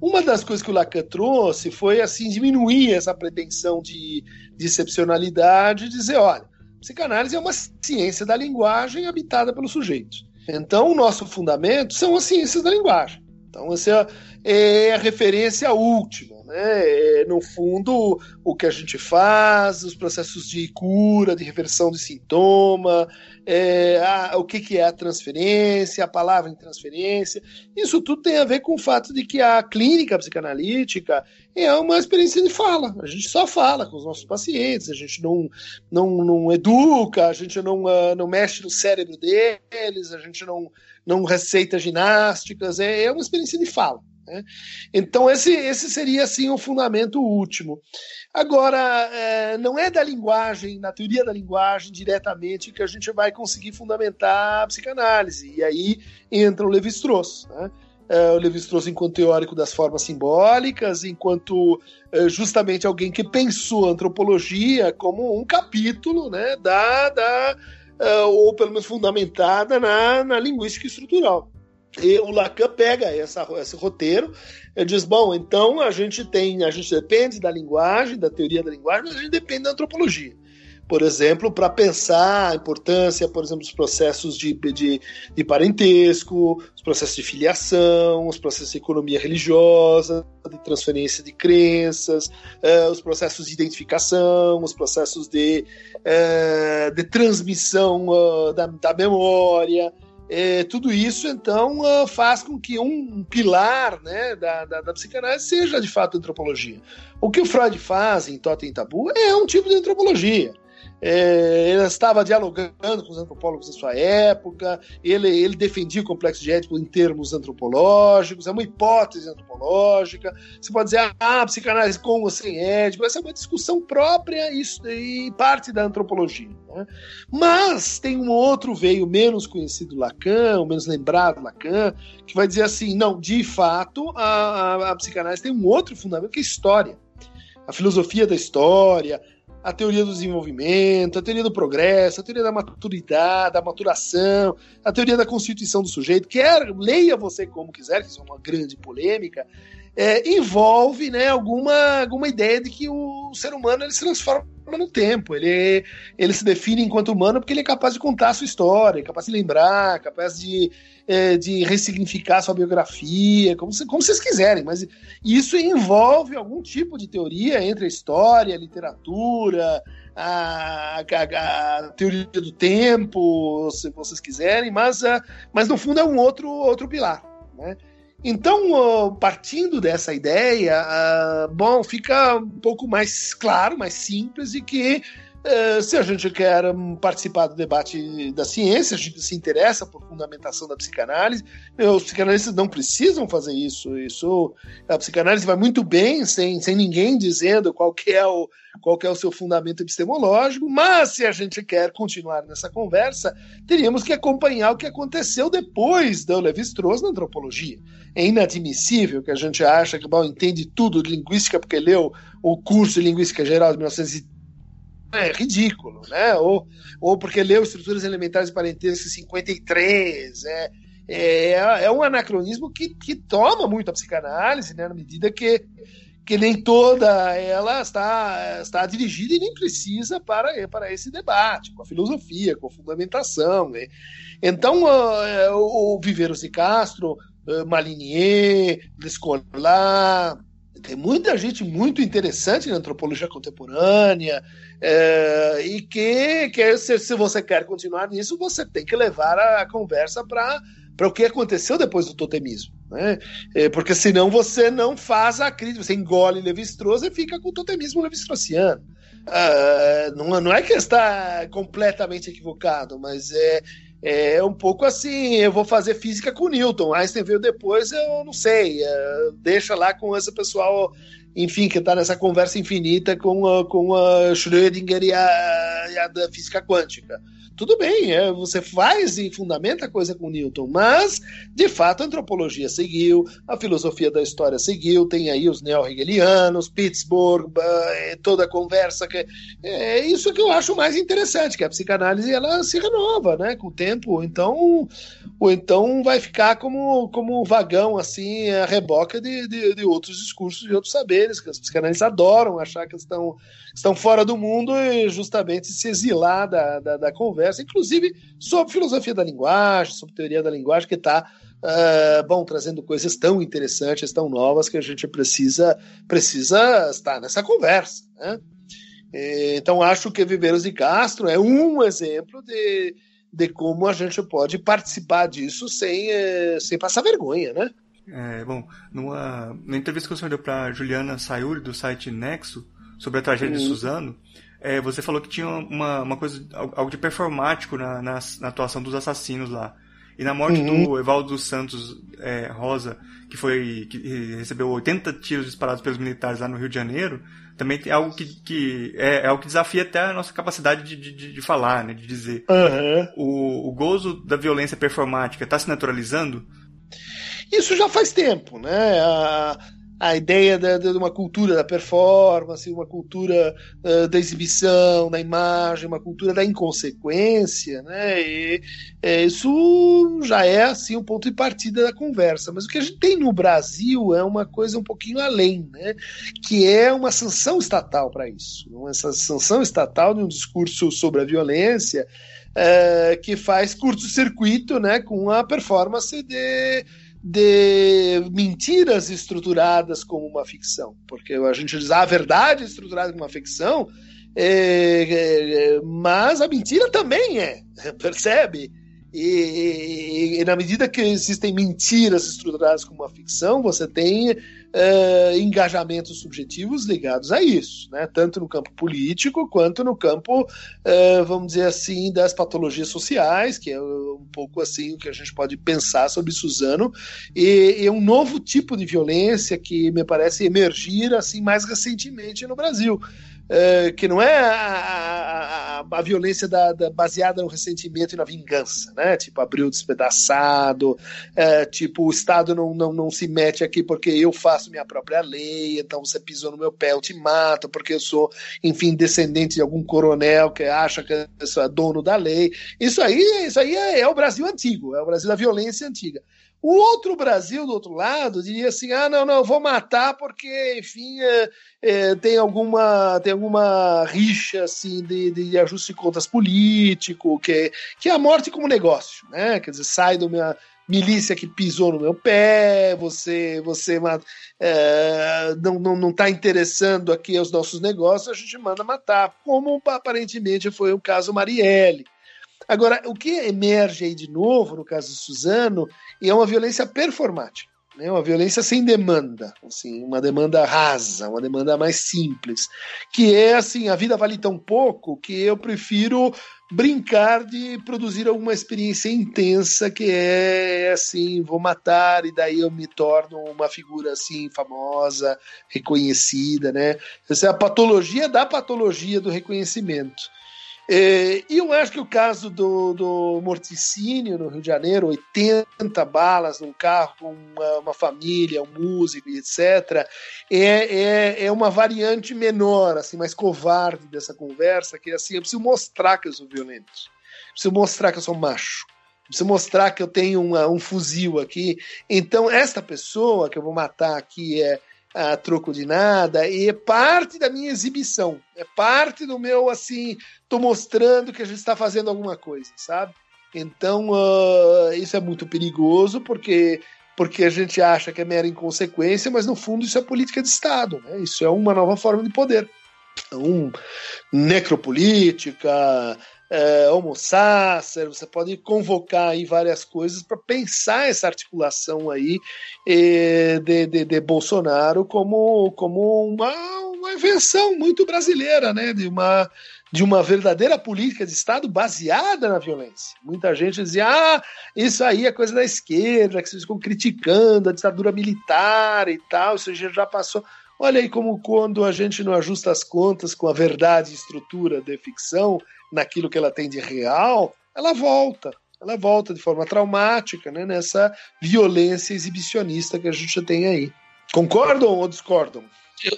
Uma das coisas que o Lacan trouxe foi assim diminuir essa pretensão de, de excepcionalidade dizer, olha, psicanálise é uma ciência da linguagem habitada pelo sujeito. Então, o nosso fundamento são as ciências da linguagem. Então, essa é a referência última. Né? É, no fundo, o que a gente faz, os processos de cura, de reversão de sintoma, é, a, o que, que é a transferência, a palavra em transferência. Isso tudo tem a ver com o fato de que a clínica psicanalítica é uma experiência de fala. A gente só fala com os nossos pacientes, a gente não, não, não educa, a gente não, uh, não mexe no cérebro deles, a gente não, não receita ginásticas, é, é uma experiência de fala. Né? Então, esse, esse seria assim o fundamento último. Agora, é, não é da linguagem, na teoria da linguagem, diretamente, que a gente vai conseguir fundamentar a psicanálise. E aí entra o Levi-Strauss. Né? É, o Levi-Strauss enquanto teórico das formas simbólicas, enquanto é, justamente alguém que pensou a antropologia como um capítulo né, da, da é, ou pelo menos fundamentada na, na linguística estrutural. E o Lacan pega essa, esse roteiro e diz: bom, então a gente tem, a gente depende da linguagem, da teoria da linguagem, mas a gente depende da antropologia. Por exemplo, para pensar a importância, por exemplo, dos processos de, de, de, parentesco, os processos de filiação, os processos de economia religiosa, de transferência de crenças, uh, os processos de identificação, os processos de, uh, de transmissão uh, da, da memória, é, tudo isso, então, uh, faz com que um pilar né, da, da, da, psicanálise seja, de fato, a antropologia. O que o Freud faz em Totem e Tabu é um tipo de antropologia. É, ele estava dialogando com os antropólogos da sua época, ele, ele defendia o complexo de Édipo em termos antropológicos, é uma hipótese antropológica. Você pode dizer, ah, psicanálise com ou sem Édipo, essa é uma discussão própria isso, e parte da antropologia. Né? Mas tem um outro veio menos conhecido Lacan, ou menos lembrado Lacan, que vai dizer assim: não, de fato, a, a, a psicanálise tem um outro fundamento que é história. A filosofia da história, a teoria do desenvolvimento, a teoria do progresso, a teoria da maturidade, da maturação, a teoria da constituição do sujeito, quer leia você como quiser, que isso é uma grande polêmica, é, envolve né, alguma, alguma ideia de que o ser humano ele se transforma no tempo. Ele, ele se define enquanto humano porque ele é capaz de contar a sua história, é capaz de lembrar, capaz de, é, de ressignificar a sua biografia, como, como vocês quiserem. Mas isso envolve algum tipo de teoria entre a história, a literatura, a, a, a, teoria do tempo, se vocês quiserem, mas, uh, mas no fundo é um outro, outro pilar. Né? Então, partindo dessa ideia, ah, bom, fica um pouco mais claro, mais simples, e que se a gente quer participar do debate da ciência, a gente se interessa por fundamentação da psicanálise, os psicanalistas não precisam fazer isso. Isso a psicanálise vai muito bem sem, sem ninguém dizendo qual é o qual é o seu fundamento epistemológico, mas se a gente quer continuar nessa conversa, teríamos que acompanhar o que aconteceu depois da Levi-Strauss na antropologia. É inadmissível que a gente acha que bom, entende tudo de linguística porque leu o curso de linguística geral de 1930 é ridículo, né? Ou, ou porque leu Estruturas Elementares em 53, é, é, é um anacronismo que, que toma muito a psicanálise, né? Na medida que, que nem toda ela está, está dirigida e nem precisa para, para esse debate, com a filosofia, com a fundamentação. Né? Então, uh, o Viveiros de Castro, uh, Malinier, Descolar, tem muita gente muito interessante na antropologia contemporânea é, e que, que se, se, você quer continuar nisso, você tem que levar a conversa para para o que aconteceu depois do totemismo, né? É, porque senão você não faz a crítica, você engole Levi-Strauss e fica com o totemismo levi-straussiano. Uh, não, não é que está completamente equivocado, mas é, é um pouco assim, eu vou fazer física com Newton, Einstein veio depois, eu não sei, deixa lá com esse pessoal, enfim, que está nessa conversa infinita com a, com a Schrödinger e a, e a da física quântica. Tudo bem, é, você faz e fundamenta a coisa com Newton, mas de fato a antropologia seguiu, a filosofia da história seguiu, tem aí os neo-hegelianos, Pittsburgh, é, toda a conversa que é isso que eu acho mais interessante, que a psicanálise ela se renova, né, com o tempo, então ou então vai ficar como como vagão assim a reboca de, de, de outros discursos e outros saberes que os psicanalistas adoram achar que estão estão fora do mundo e justamente se exilar da, da, da conversa, inclusive sobre filosofia da linguagem, sobre teoria da linguagem, que está uh, ah, bom trazendo coisas tão interessantes, tão novas que a gente precisa precisa estar nessa conversa. Né? Então acho que Viveiros de Castro é um exemplo de, de como a gente pode participar disso sem, eh, sem passar vergonha, né? É, bom, numa, numa entrevista que o senhor deu para Juliana Sayuri, do site Nexo, sobre a tragédia uhum. de Suzano, é, você falou que tinha uma, uma coisa, algo de performático na, na, na atuação dos assassinos lá. E na morte uhum. do Evaldo dos Santos é, Rosa, que foi que recebeu 80 tiros disparados pelos militares lá no Rio de Janeiro, também tem algo que, que é, é algo que desafia até a nossa capacidade de, de, de falar, né, de dizer. Uhum. O, o gozo da violência performática está se naturalizando? Isso já faz tempo, né? A, a ideia de, de, uma cultura da performance, uma cultura uh, da exibição, da imagem, uma cultura da inconsequência, né? E, é, isso já é assim um ponto de partida da conversa. Mas o que a gente tem no Brasil é uma coisa um pouquinho além, né? Que é uma sanção estatal para isso, essa sanção estatal de um discurso sobre a violência uh, que faz curto-circuito, né? Com a performance de de mentiras estruturadas como uma ficção, porque a gente diz ah, a verdade é estruturada como uma ficção, é, é, mas a mentira também é, *laughs* percebe? E, e, e, na medida que existem mentiras estruturadas como uma ficção, você tem uh, engajamentos subjetivos ligados a isso, né? tanto no campo político quanto no campo, uh, vamos dizer assim, das patologias sociais, que é um pouco assim o que a gente pode pensar sobre Suzano, e, e um novo tipo de violência que me parece emergir assim mais recentemente no Brasil. Uh, que não é a, a, a violência da, da, baseada no ressentimento e na vingança, né? Tipo, abril despedaçado, é, tipo, o Estado não, não, não se mete aqui porque eu faço minha própria lei, então você pisou no meu pé, eu te mato, porque eu sou, enfim, descendente de algum coronel que acha que eu sou dono da lei. Isso aí, isso aí é, é o Brasil antigo, é o Brasil da violência antiga. O outro Brasil, do outro lado, diria assim: ah, não, não, vou matar porque, enfim, é, é, tem, alguma, tem alguma rixa assim, de, de ajuste de contas político, que, que é a morte como negócio, né? Quer dizer, sai do minha milícia que pisou no meu pé, você você é, não, não, não tá interessando aqui os nossos negócios, a gente manda matar, como aparentemente foi o caso Marielle. Agora, o que emerge aí de novo no caso de Suzano é uma violência performática, né? uma violência sem demanda, assim, uma demanda rasa, uma demanda mais simples, que é assim, a vida vale tão pouco que eu prefiro brincar de produzir alguma experiência intensa que é assim, vou matar e daí eu me torno uma figura assim famosa, reconhecida, né? Essa é a patologia da patologia do reconhecimento. É, e eu acho que o caso do, do morticínio no Rio de Janeiro, 80 balas num carro com uma, uma família, um músico, etc., é, é, é, uma variante menor, assim, mais covarde dessa conversa, que é assim, eu preciso mostrar que eu sou violento, preciso mostrar que eu sou macho, preciso mostrar que eu tenho uma, um fuzil aqui. Então, esta pessoa que eu vou matar aqui é a troco de nada, e é parte da minha exibição, é parte do meu, assim, tô mostrando que a gente está fazendo alguma coisa, sabe? Então, uh, isso é muito perigoso, porque, porque a gente acha que é mera inconsequência, mas no fundo isso é política de Estado, né? isso é uma nova forma de poder. Então, necropolítica, é, você pode convocar aí várias coisas para pensar essa articulação aí é, de, de, de, Bolsonaro como, como uma, uma invenção muito brasileira, né? De uma, de uma verdadeira política de Estado baseada na violência. Muita gente dizia, ah, isso aí é coisa da esquerda, que vocês ficam criticando a ditadura militar e tal, isso já passou. Olha aí como quando a gente não ajusta as contas com a verdade e estrutura de ficção, naquilo que ela tem de real, ela volta. Ela volta de forma traumática né, nessa violência exibicionista que a gente tem aí. Concordam ou discordam?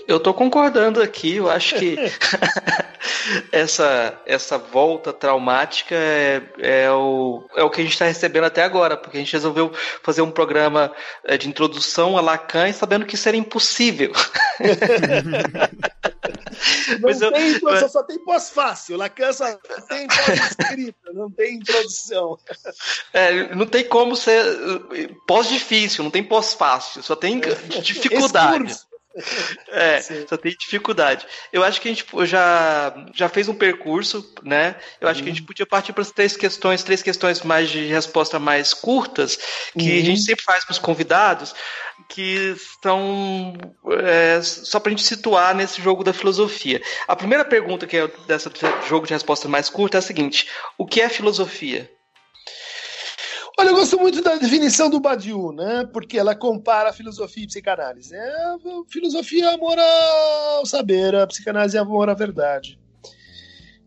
Eu, tô concordando aqui, eu acho que *laughs* essa, essa volta traumática é, é, o, é o que a gente está recebendo até agora, porque a gente resolveu fazer um programa é, de introdução a Lacan sabendo que isso era impossível. *laughs* não Mas tem, eu... só, tem pós-fácil, Lacan só tem pós-escrita, não tem introdução. É, não tem como ser pós-difícil, não tem pós-fácil, só tem dificuldade. É, *laughs* Sim. só tem dificuldade. Eu acho que a gente já, já fez um percurso, né? Eu acho uhum. que a gente uhum. podia partir para as três questões, três questões mais de resposta mais curtas, que uhum. a gente sempre faz para os convidados, que estão é, só para a gente situar nesse jogo da filosofia. A primeira pergunta que é dessa jogo de resposta mais curta é a seguinte: o que é filosofia? Olha, eu gosto muito da definição do Badiou, né? Porque ela compara filosofia e psicanálise. É, filosofia é amor ao saber, a psicanálise é amor à verdade.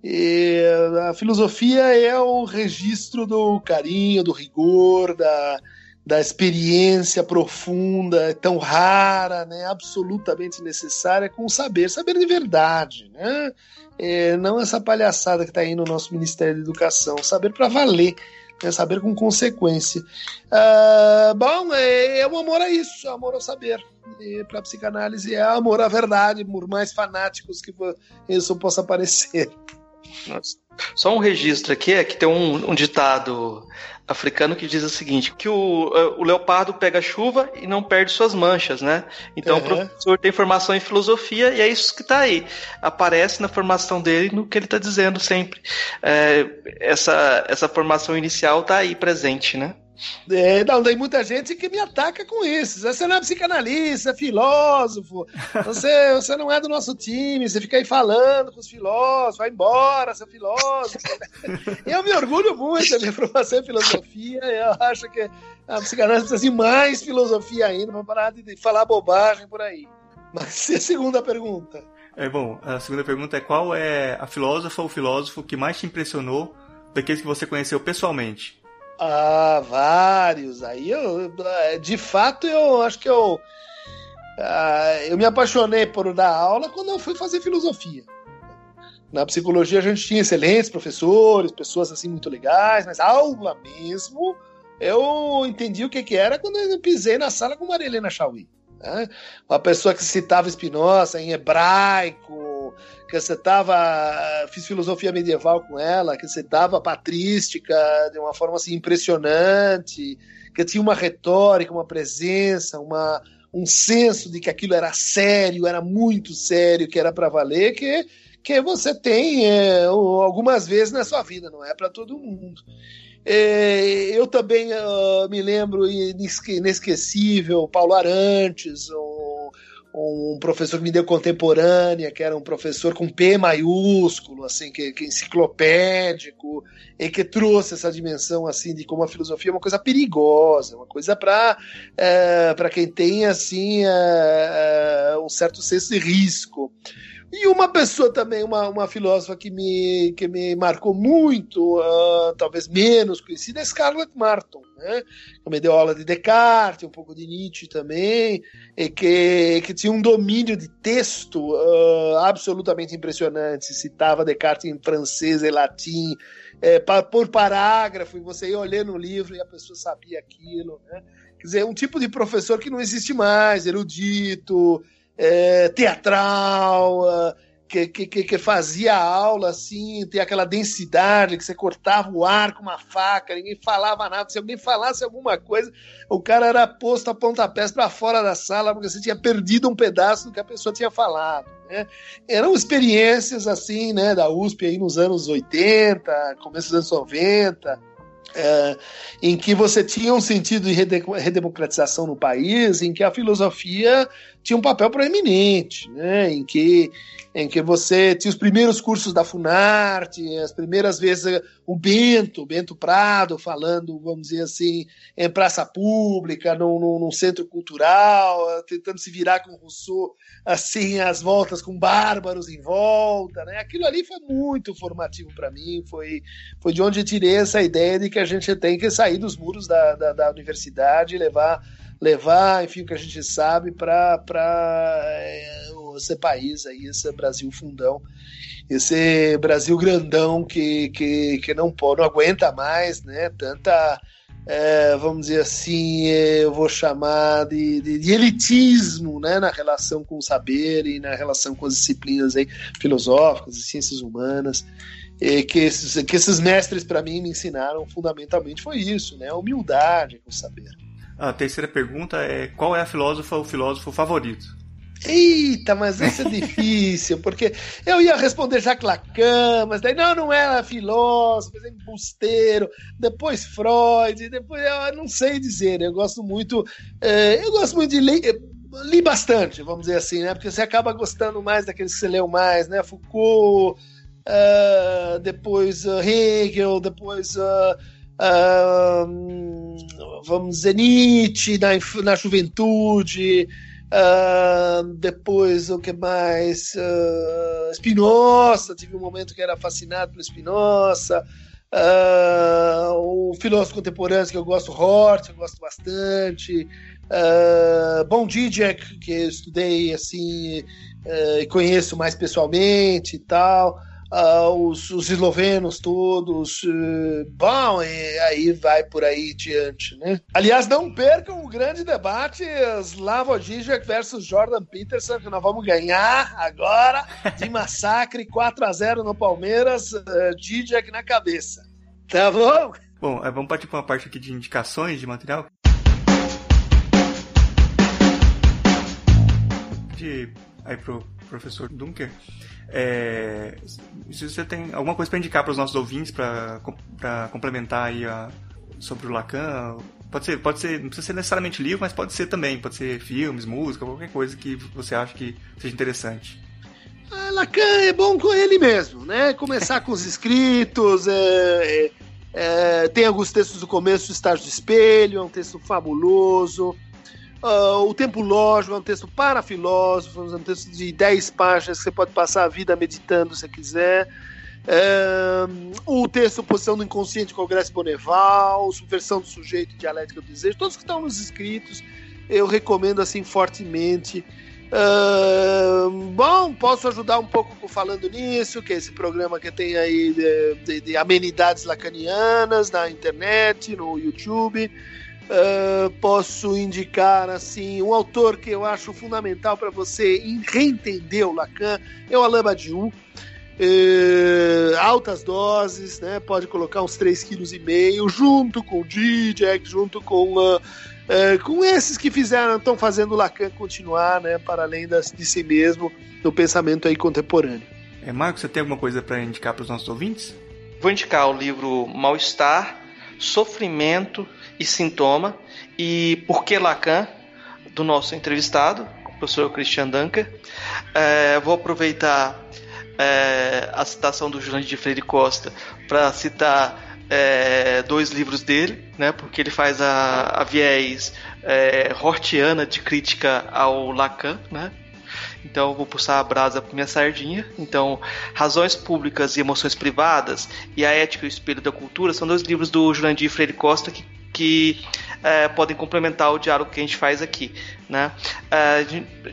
E a filosofia é o registro do carinho, do rigor, da, da experiência profunda, tão rara, né? absolutamente necessária, com o saber, saber de verdade, né? É, não essa palhaçada que está aí no nosso Ministério da Educação, saber para valer é saber com consequência. Uh, bom, é, é amor a isso, é amor ao saber. E para a psicanálise é amor à verdade, por mais fanáticos que isso possa parecer. Nossa. Só um registro aqui é que tem um, um ditado africano que diz o seguinte: que o, eh, o leopardo pega chuva e não perde suas manchas, né? Então uhum. o professor tem formação em filosofia e é isso que está aí. Aparece na formação dele no que ele está dizendo sempre. É, essa, essa formação inicial está aí presente, né? É, não, tem muita gente que me ataca com isso. Você não é psicanalista, é filósofo. Você, você não é do nosso time. Você fica aí falando com os filósofos. Vai embora, seu filósofo. Eu me orgulho muito da minha formação em filosofia. Eu acho que a psicanálise precisa de mais filosofia ainda para parar de falar bobagem por aí. Mas e a segunda pergunta? É bom, a segunda pergunta é qual é a filósofa ou filósofo que mais te impressionou daqueles que você conheceu pessoalmente? Ah, vários. Aí eu, de fato, eu acho que eu, ah, eu me apaixonei por dar aula quando eu fui fazer filosofia. Na psicologia a gente tinha excelentes professores, pessoas assim muito legais, mas aula mesmo, eu entendi o que, que era quando eu pisei na sala com Maria Helena Chauí. Né? Uma pessoa que citava Spinoza em hebraico, que citava, fiz filosofia medieval com ela, que citava patrística de uma forma assim impressionante, que tinha uma retórica, uma presença, uma, um senso de que aquilo era sério, era muito sério, que era para valer, que que você tem é, algumas vezes na sua vida, não é para todo mundo. É, eu também uh, me lembro inesquecível Paulo Arantes, um, professor me deu contemporânea, que era um professor com P maiúsculo, assim, que, que enciclopédico, e que trouxe essa dimensão assim de como a filosofia é uma coisa perigosa, uma coisa para é, para quem tem assim é, um certo senso de risco. E uma pessoa também, uma, uma filósofa que me, que me marcou muito, uh, talvez menos conhecida, é Scarlett Martin, né? que me deu aula de Descartes, um pouco de Nietzsche também, e que, que tinha um domínio de texto uh, absolutamente impressionante. Citava Descartes em francês e latim, é, por parágrafo, e você ia olhando o livro e a pessoa sabia aquilo. Né? Quer dizer, um tipo de professor que não existe mais, erudito, é, teatral, uh, que, que, que, fazia aula assim, tem aquela densidade, que você cortava o ar com uma faca, ninguém falava nada. Se alguém falasse alguma coisa, o cara era posto a pontapés para fora da sala, porque você tinha perdido um pedaço do que a pessoa tinha falado. Né? Eram experiências assim, né, da USP aí nos anos 80, começo dos anos 90 é, em que você tinha um sentido de redemocratização no país, em que a filosofia tinha um papel proeminente, né? em, que, em que você tinha os primeiros cursos da Funarte, as primeiras vezes o Bento, Bento Prado, falando, vamos dizer assim, em praça pública, num, num, num centro cultural, tentando se virar com Rousseau, assim, as voltas com bárbaros em volta. Né? Aquilo ali foi muito formativo para mim, foi, foi de onde tirei essa ideia de que a gente tem que sair dos muros da, da, da universidade e levar levar, enfim, o que a gente sabe para é, esse país aí, esse Brasil fundão, esse Brasil grandão que, que, que não pode, não aguenta mais, né? Tanta, é, vamos dizer assim, é, eu vou chamar de, de, de, elitismo, né? Na relação com o saber e na relação com as disciplinas aí filosóficas e ciências humanas. Que esses, que esses mestres para mim me ensinaram fundamentalmente foi isso, né? A humildade com o saber. A terceira pergunta é: qual é a filósofa ou filósofo favorito? Eita, mas isso é difícil, *laughs* porque eu ia responder Jacques Lacan, mas daí não, não era filósofo, é embusteiro, depois Freud, depois eu não sei dizer, eu gosto muito, é, eu gosto muito de ler, li bastante, vamos dizer assim, né? Porque você acaba gostando mais daqueles que você leu mais, né? Foucault, uh, depois uh, Hegel, depois uh, vamos dizer, Nietzsche na, na juventude, uh, depois o que mais? Uh, Spinoza, tive um momento que era fascinado por Spinoza. O filósofo contemporâneo que eu gosto, Hort, eu gosto bastante. Uh, Bom Dijak, que eu estudei assim uh, e conheço mais pessoalmente e tal uh, os, os, eslovenos todos. Uh, bom, e aí vai por aí diante, né? Aliás, não percam o grande debate Slavo Žižek versus Jordan Peterson, que nós vamos ganhar agora de massacre 4 a 0 no Palmeiras, uh, na cabeça. Tá bom? Bom, vamos partir para uma parte aqui de indicações de material. De aí pro professor Dunker. É, se você tem alguma coisa para indicar para os nossos ouvintes para complementar aí a, sobre o Lacan? Pode ser, pode ser, não precisa ser necessariamente livro, mas pode ser também, pode ser filmes, música, qualquer coisa que você acha que seja interessante. Ah, Lacan é bom com ele mesmo, né? Começar com os escritos, é, é, é, tem alguns textos do começo do Estágio do Espelho, é um texto fabuloso. Uh, o Tempo Lógico é um texto para filósofos, é um texto de 10 páginas que você pode passar a vida meditando se quiser. Um, o texto Posição do Inconsciente com o Grécio Boneval, Subversão do Sujeito, Dialética do Desejo, todos que estão nos escritos, eu recomendo assim fortemente. Uh, bom, posso ajudar um pouco falando nisso, que é esse programa que tem aí de, de, de amenidades lacanianas na internet, no YouTube. Uh, posso indicar assim um autor que eu acho fundamental para você reentender o Lacan é o Alain Badiou é, altas doses, né? Pode colocar uns 3,5 kg junto com o Zizek, junto com, uh, uh, com esses que fizeram, estão fazendo o Lacan continuar, né? Para além das, de si mesmo, no pensamento aí contemporâneo. É, Marcos, você tem alguma coisa para indicar para os nossos ouvintes? Vou indicar o livro Mal-Estar, Sofrimento e Sintoma e Por que Lacan, do nosso entrevistado, o professor Christian Dunker. É, vou aproveitar é, a citação do Jurandir de Freire Costa para citar é, dois livros dele, né, porque ele faz a, a viés é, hortiana de crítica ao Lacan, né, então vou puxar a brasa para minha sardinha. Então, Razões Públicas e Emoções Privadas e A Ética e o Espelho da Cultura são dois livros do Jurandir Freire Costa que, que é, podem complementar o diálogo que a gente faz aqui. Né? É,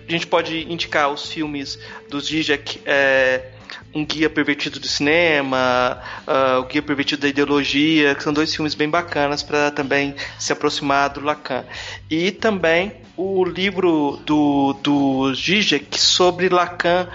a gente pode indicar os filmes do Zizek. É, um guia pervertido do cinema, o guia pervertido da ideologia, que são dois filmes bem bacanas para também se aproximar do Lacan. E também o livro do, do Zizek sobre Lacan.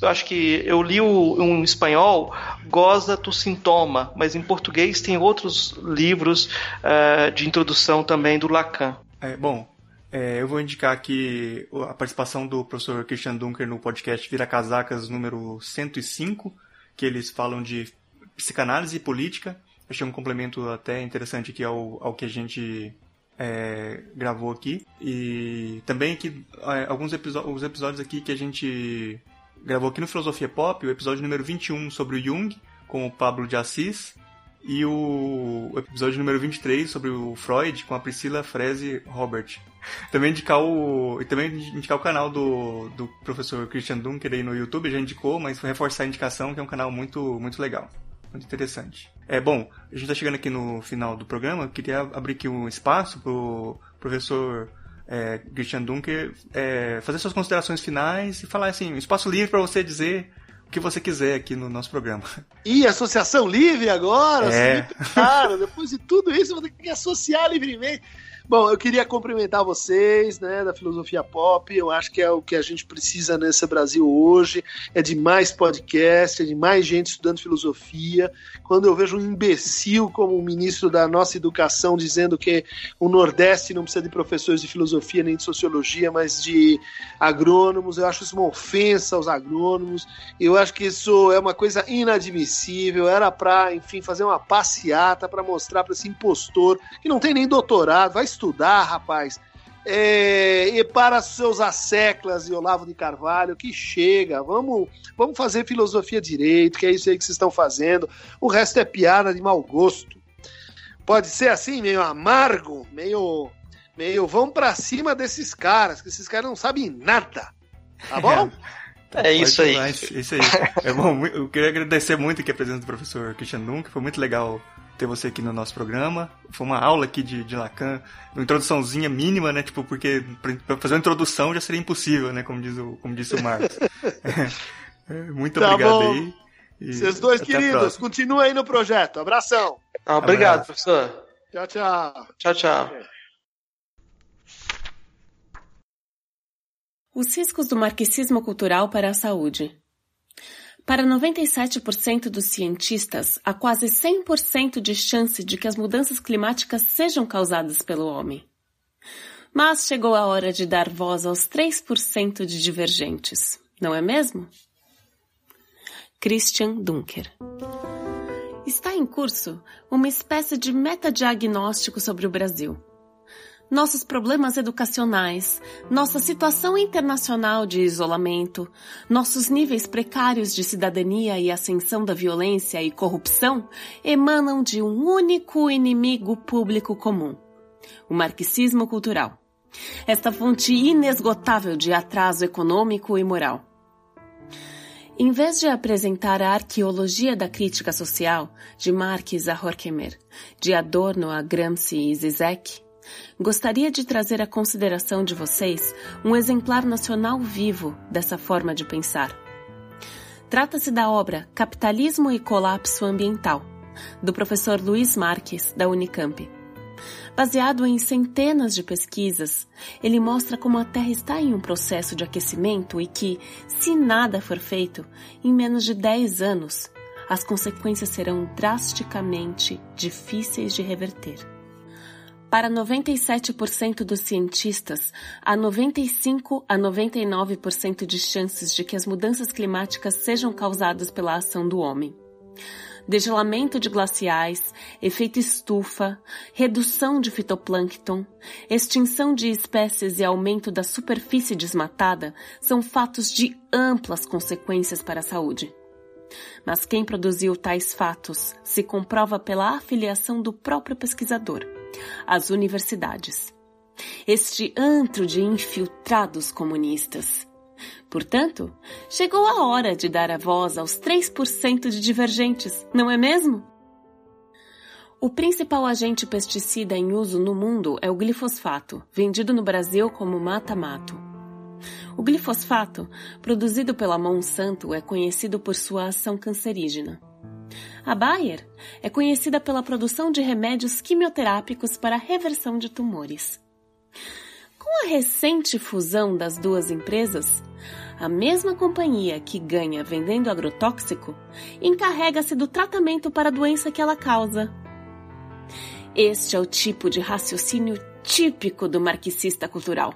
Eu acho que eu li o, um espanhol, Goza tu Sintoma, mas em português tem outros livros uh, de introdução também do Lacan. É, bom, é, eu vou indicar aqui a participação do professor Christian Dunker no podcast Vira Casacas número 105, que eles falam de psicanálise e política. Achei um complemento até interessante aqui ao, ao que a gente é, gravou aqui. E também que é, alguns episódios, episódios aqui que a gente gravou aqui no Filosofia Pop, o episódio número 21 sobre o Jung, com o Pablo de Assis, e o episódio número 23 sobre o Freud com a Priscila Freze Robert. *laughs* Também indicar o. E também indicar o canal do, do professor Christian Dunker aí no YouTube, já indicou, mas reforçar a indicação, que é um canal muito, muito legal. Muito interessante. É bom, a gente está chegando aqui no final do programa, queria abrir aqui um espaço pro professor é, Christian Dunker é, fazer suas considerações finais e falar assim, espaço livre para você dizer o que você quiser aqui no nosso programa. E associação livre agora? É. Cara, depois de tudo isso, eu vou ter que associar livremente. Bom, eu queria cumprimentar vocês, né, da Filosofia Pop. Eu acho que é o que a gente precisa nesse Brasil hoje. É de mais podcast, é de mais gente estudando filosofia. Quando eu vejo um imbecil como o ministro da nossa educação dizendo que o Nordeste não precisa de professores de filosofia nem de sociologia, mas de agrônomos, eu acho isso uma ofensa aos agrônomos. Eu acho que isso é uma coisa inadmissível. Era para, enfim, fazer uma passeata para mostrar para esse impostor que não tem nem doutorado, vai estudar, rapaz. É, e para seus asseclas e Olavo de Carvalho, que chega, vamos, vamos fazer filosofia direito, que é isso aí que vocês estão fazendo. O resto é piada de mau gosto. Pode ser assim, meio amargo, meio. meio vamos para cima desses caras, que esses caras não sabem nada. Tá bom? *laughs* É, é isso aí. Isso aí. É bom, eu queria agradecer muito aqui a presença do professor Christian Nunca, foi muito legal ter você aqui no nosso programa. Foi uma aula aqui de, de Lacan, uma introduçãozinha mínima, né? Tipo, porque para fazer uma introdução já seria impossível, né? Como, diz o, como disse o Marcos. *laughs* É, muito tá obrigado bom. aí. Vocês dois queridos, continua aí no projeto. Abração. Ah, obrigado, Abraço. professor. Tchau, tchau. Tchau, tchau. Os riscos do marxismo cultural para a saúde. Para 97% dos cientistas, há quase 100% de chance de que as mudanças climáticas sejam causadas pelo homem. Mas chegou a hora de dar voz aos 3% de divergentes, não é mesmo? Christian Dunker Está em curso uma espécie de metadiagnóstico sobre o Brasil. Nossos problemas educacionais, nossa situação internacional de isolamento, nossos níveis precários de cidadania e ascensão da violência e corrupção emanam de um único inimigo público comum: o marxismo cultural. Esta fonte inesgotável de atraso econômico e moral. Em vez de apresentar a arqueologia da crítica social, de Marx a Horkheimer, de Adorno a Gramsci e Zizek, gostaria de trazer à consideração de vocês um exemplar nacional vivo dessa forma de pensar. Trata-se da obra Capitalismo e Colapso Ambiental, do professor Luiz Marques, da Unicamp. Baseado em centenas de pesquisas, ele mostra como a Terra está em um processo de aquecimento e que, se nada for feito, em menos de 10 anos, as consequências serão drasticamente difíceis de reverter. Para 97% dos cientistas, há 95 a 99% de chances de que as mudanças climáticas sejam causadas pela ação do homem degelamento de glaciais, efeito estufa, redução de fitoplâncton, extinção de espécies e aumento da superfície desmatada são fatos de amplas consequências para a saúde. Mas quem produziu tais fatos se comprova pela afiliação do próprio pesquisador, às universidades. Este antro de infiltrados comunistas Portanto, chegou a hora de dar a voz aos 3% de divergentes, não é mesmo? O principal agente pesticida em uso no mundo é o glifosfato, vendido no Brasil como mata-mato. O glifosfato, produzido pela Monsanto, é conhecido por sua ação cancerígena. A Bayer é conhecida pela produção de remédios quimioterápicos para reversão de tumores. Com a recente fusão das duas empresas, a mesma companhia que ganha vendendo agrotóxico encarrega-se do tratamento para a doença que ela causa. Este é o tipo de raciocínio típico do marxista cultural.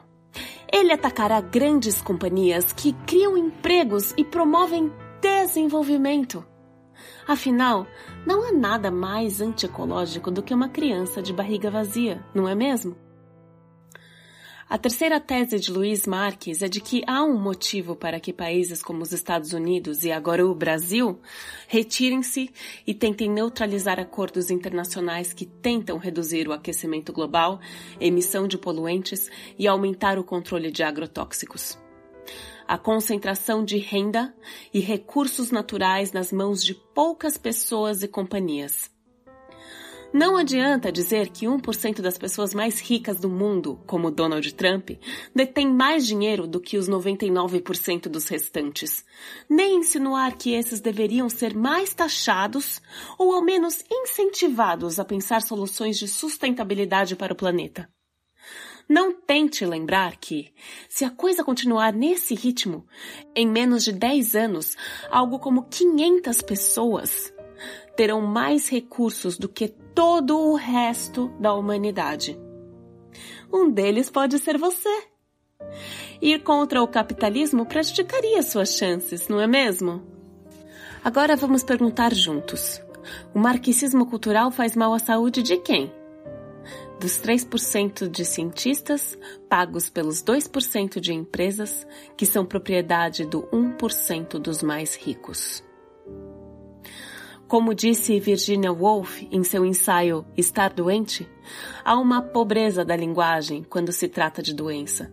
Ele atacará grandes companhias que criam empregos e promovem desenvolvimento. Afinal, não há nada mais antiecológico do que uma criança de barriga vazia, não é mesmo? A terceira tese de Luiz Marques é de que há um motivo para que países como os Estados Unidos e agora o Brasil retirem-se e tentem neutralizar acordos internacionais que tentam reduzir o aquecimento global, emissão de poluentes e aumentar o controle de agrotóxicos. A concentração de renda e recursos naturais nas mãos de poucas pessoas e companhias não adianta dizer que 1% das pessoas mais ricas do mundo, como Donald Trump, detém mais dinheiro do que os 99% dos restantes. Nem insinuar que esses deveriam ser mais taxados ou ao menos incentivados a pensar soluções de sustentabilidade para o planeta. Não tente lembrar que, se a coisa continuar nesse ritmo, em menos de 10 anos, algo como 500 pessoas terão mais recursos do que todo o resto da humanidade. Um deles pode ser você. Ir contra o capitalismo prejudicaria suas chances, não é mesmo? Agora vamos perguntar juntos: o marxismo cultural faz mal à saúde de quem? Dos 3% de cientistas pagos pelos 2% de empresas que são propriedade do 1% dos mais ricos. Como disse Virginia Woolf em seu ensaio Estar Doente, há uma pobreza da linguagem quando se trata de doença.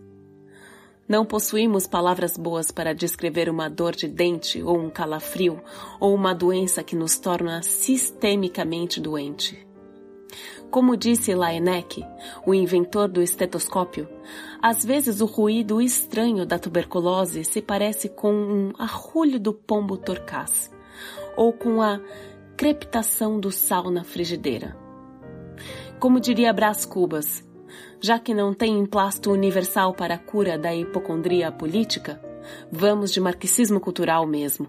Não possuímos palavras boas para descrever uma dor de dente ou um calafrio ou uma doença que nos torna sistemicamente doente. Como disse Laennec, o inventor do estetoscópio, às vezes o ruído estranho da tuberculose se parece com um arrulho do pombo torcaz, ou com a crepitação do sal na frigideira. Como diria Brás Cubas, já que não tem emplasto universal para a cura da hipocondria política, vamos de marxismo cultural mesmo.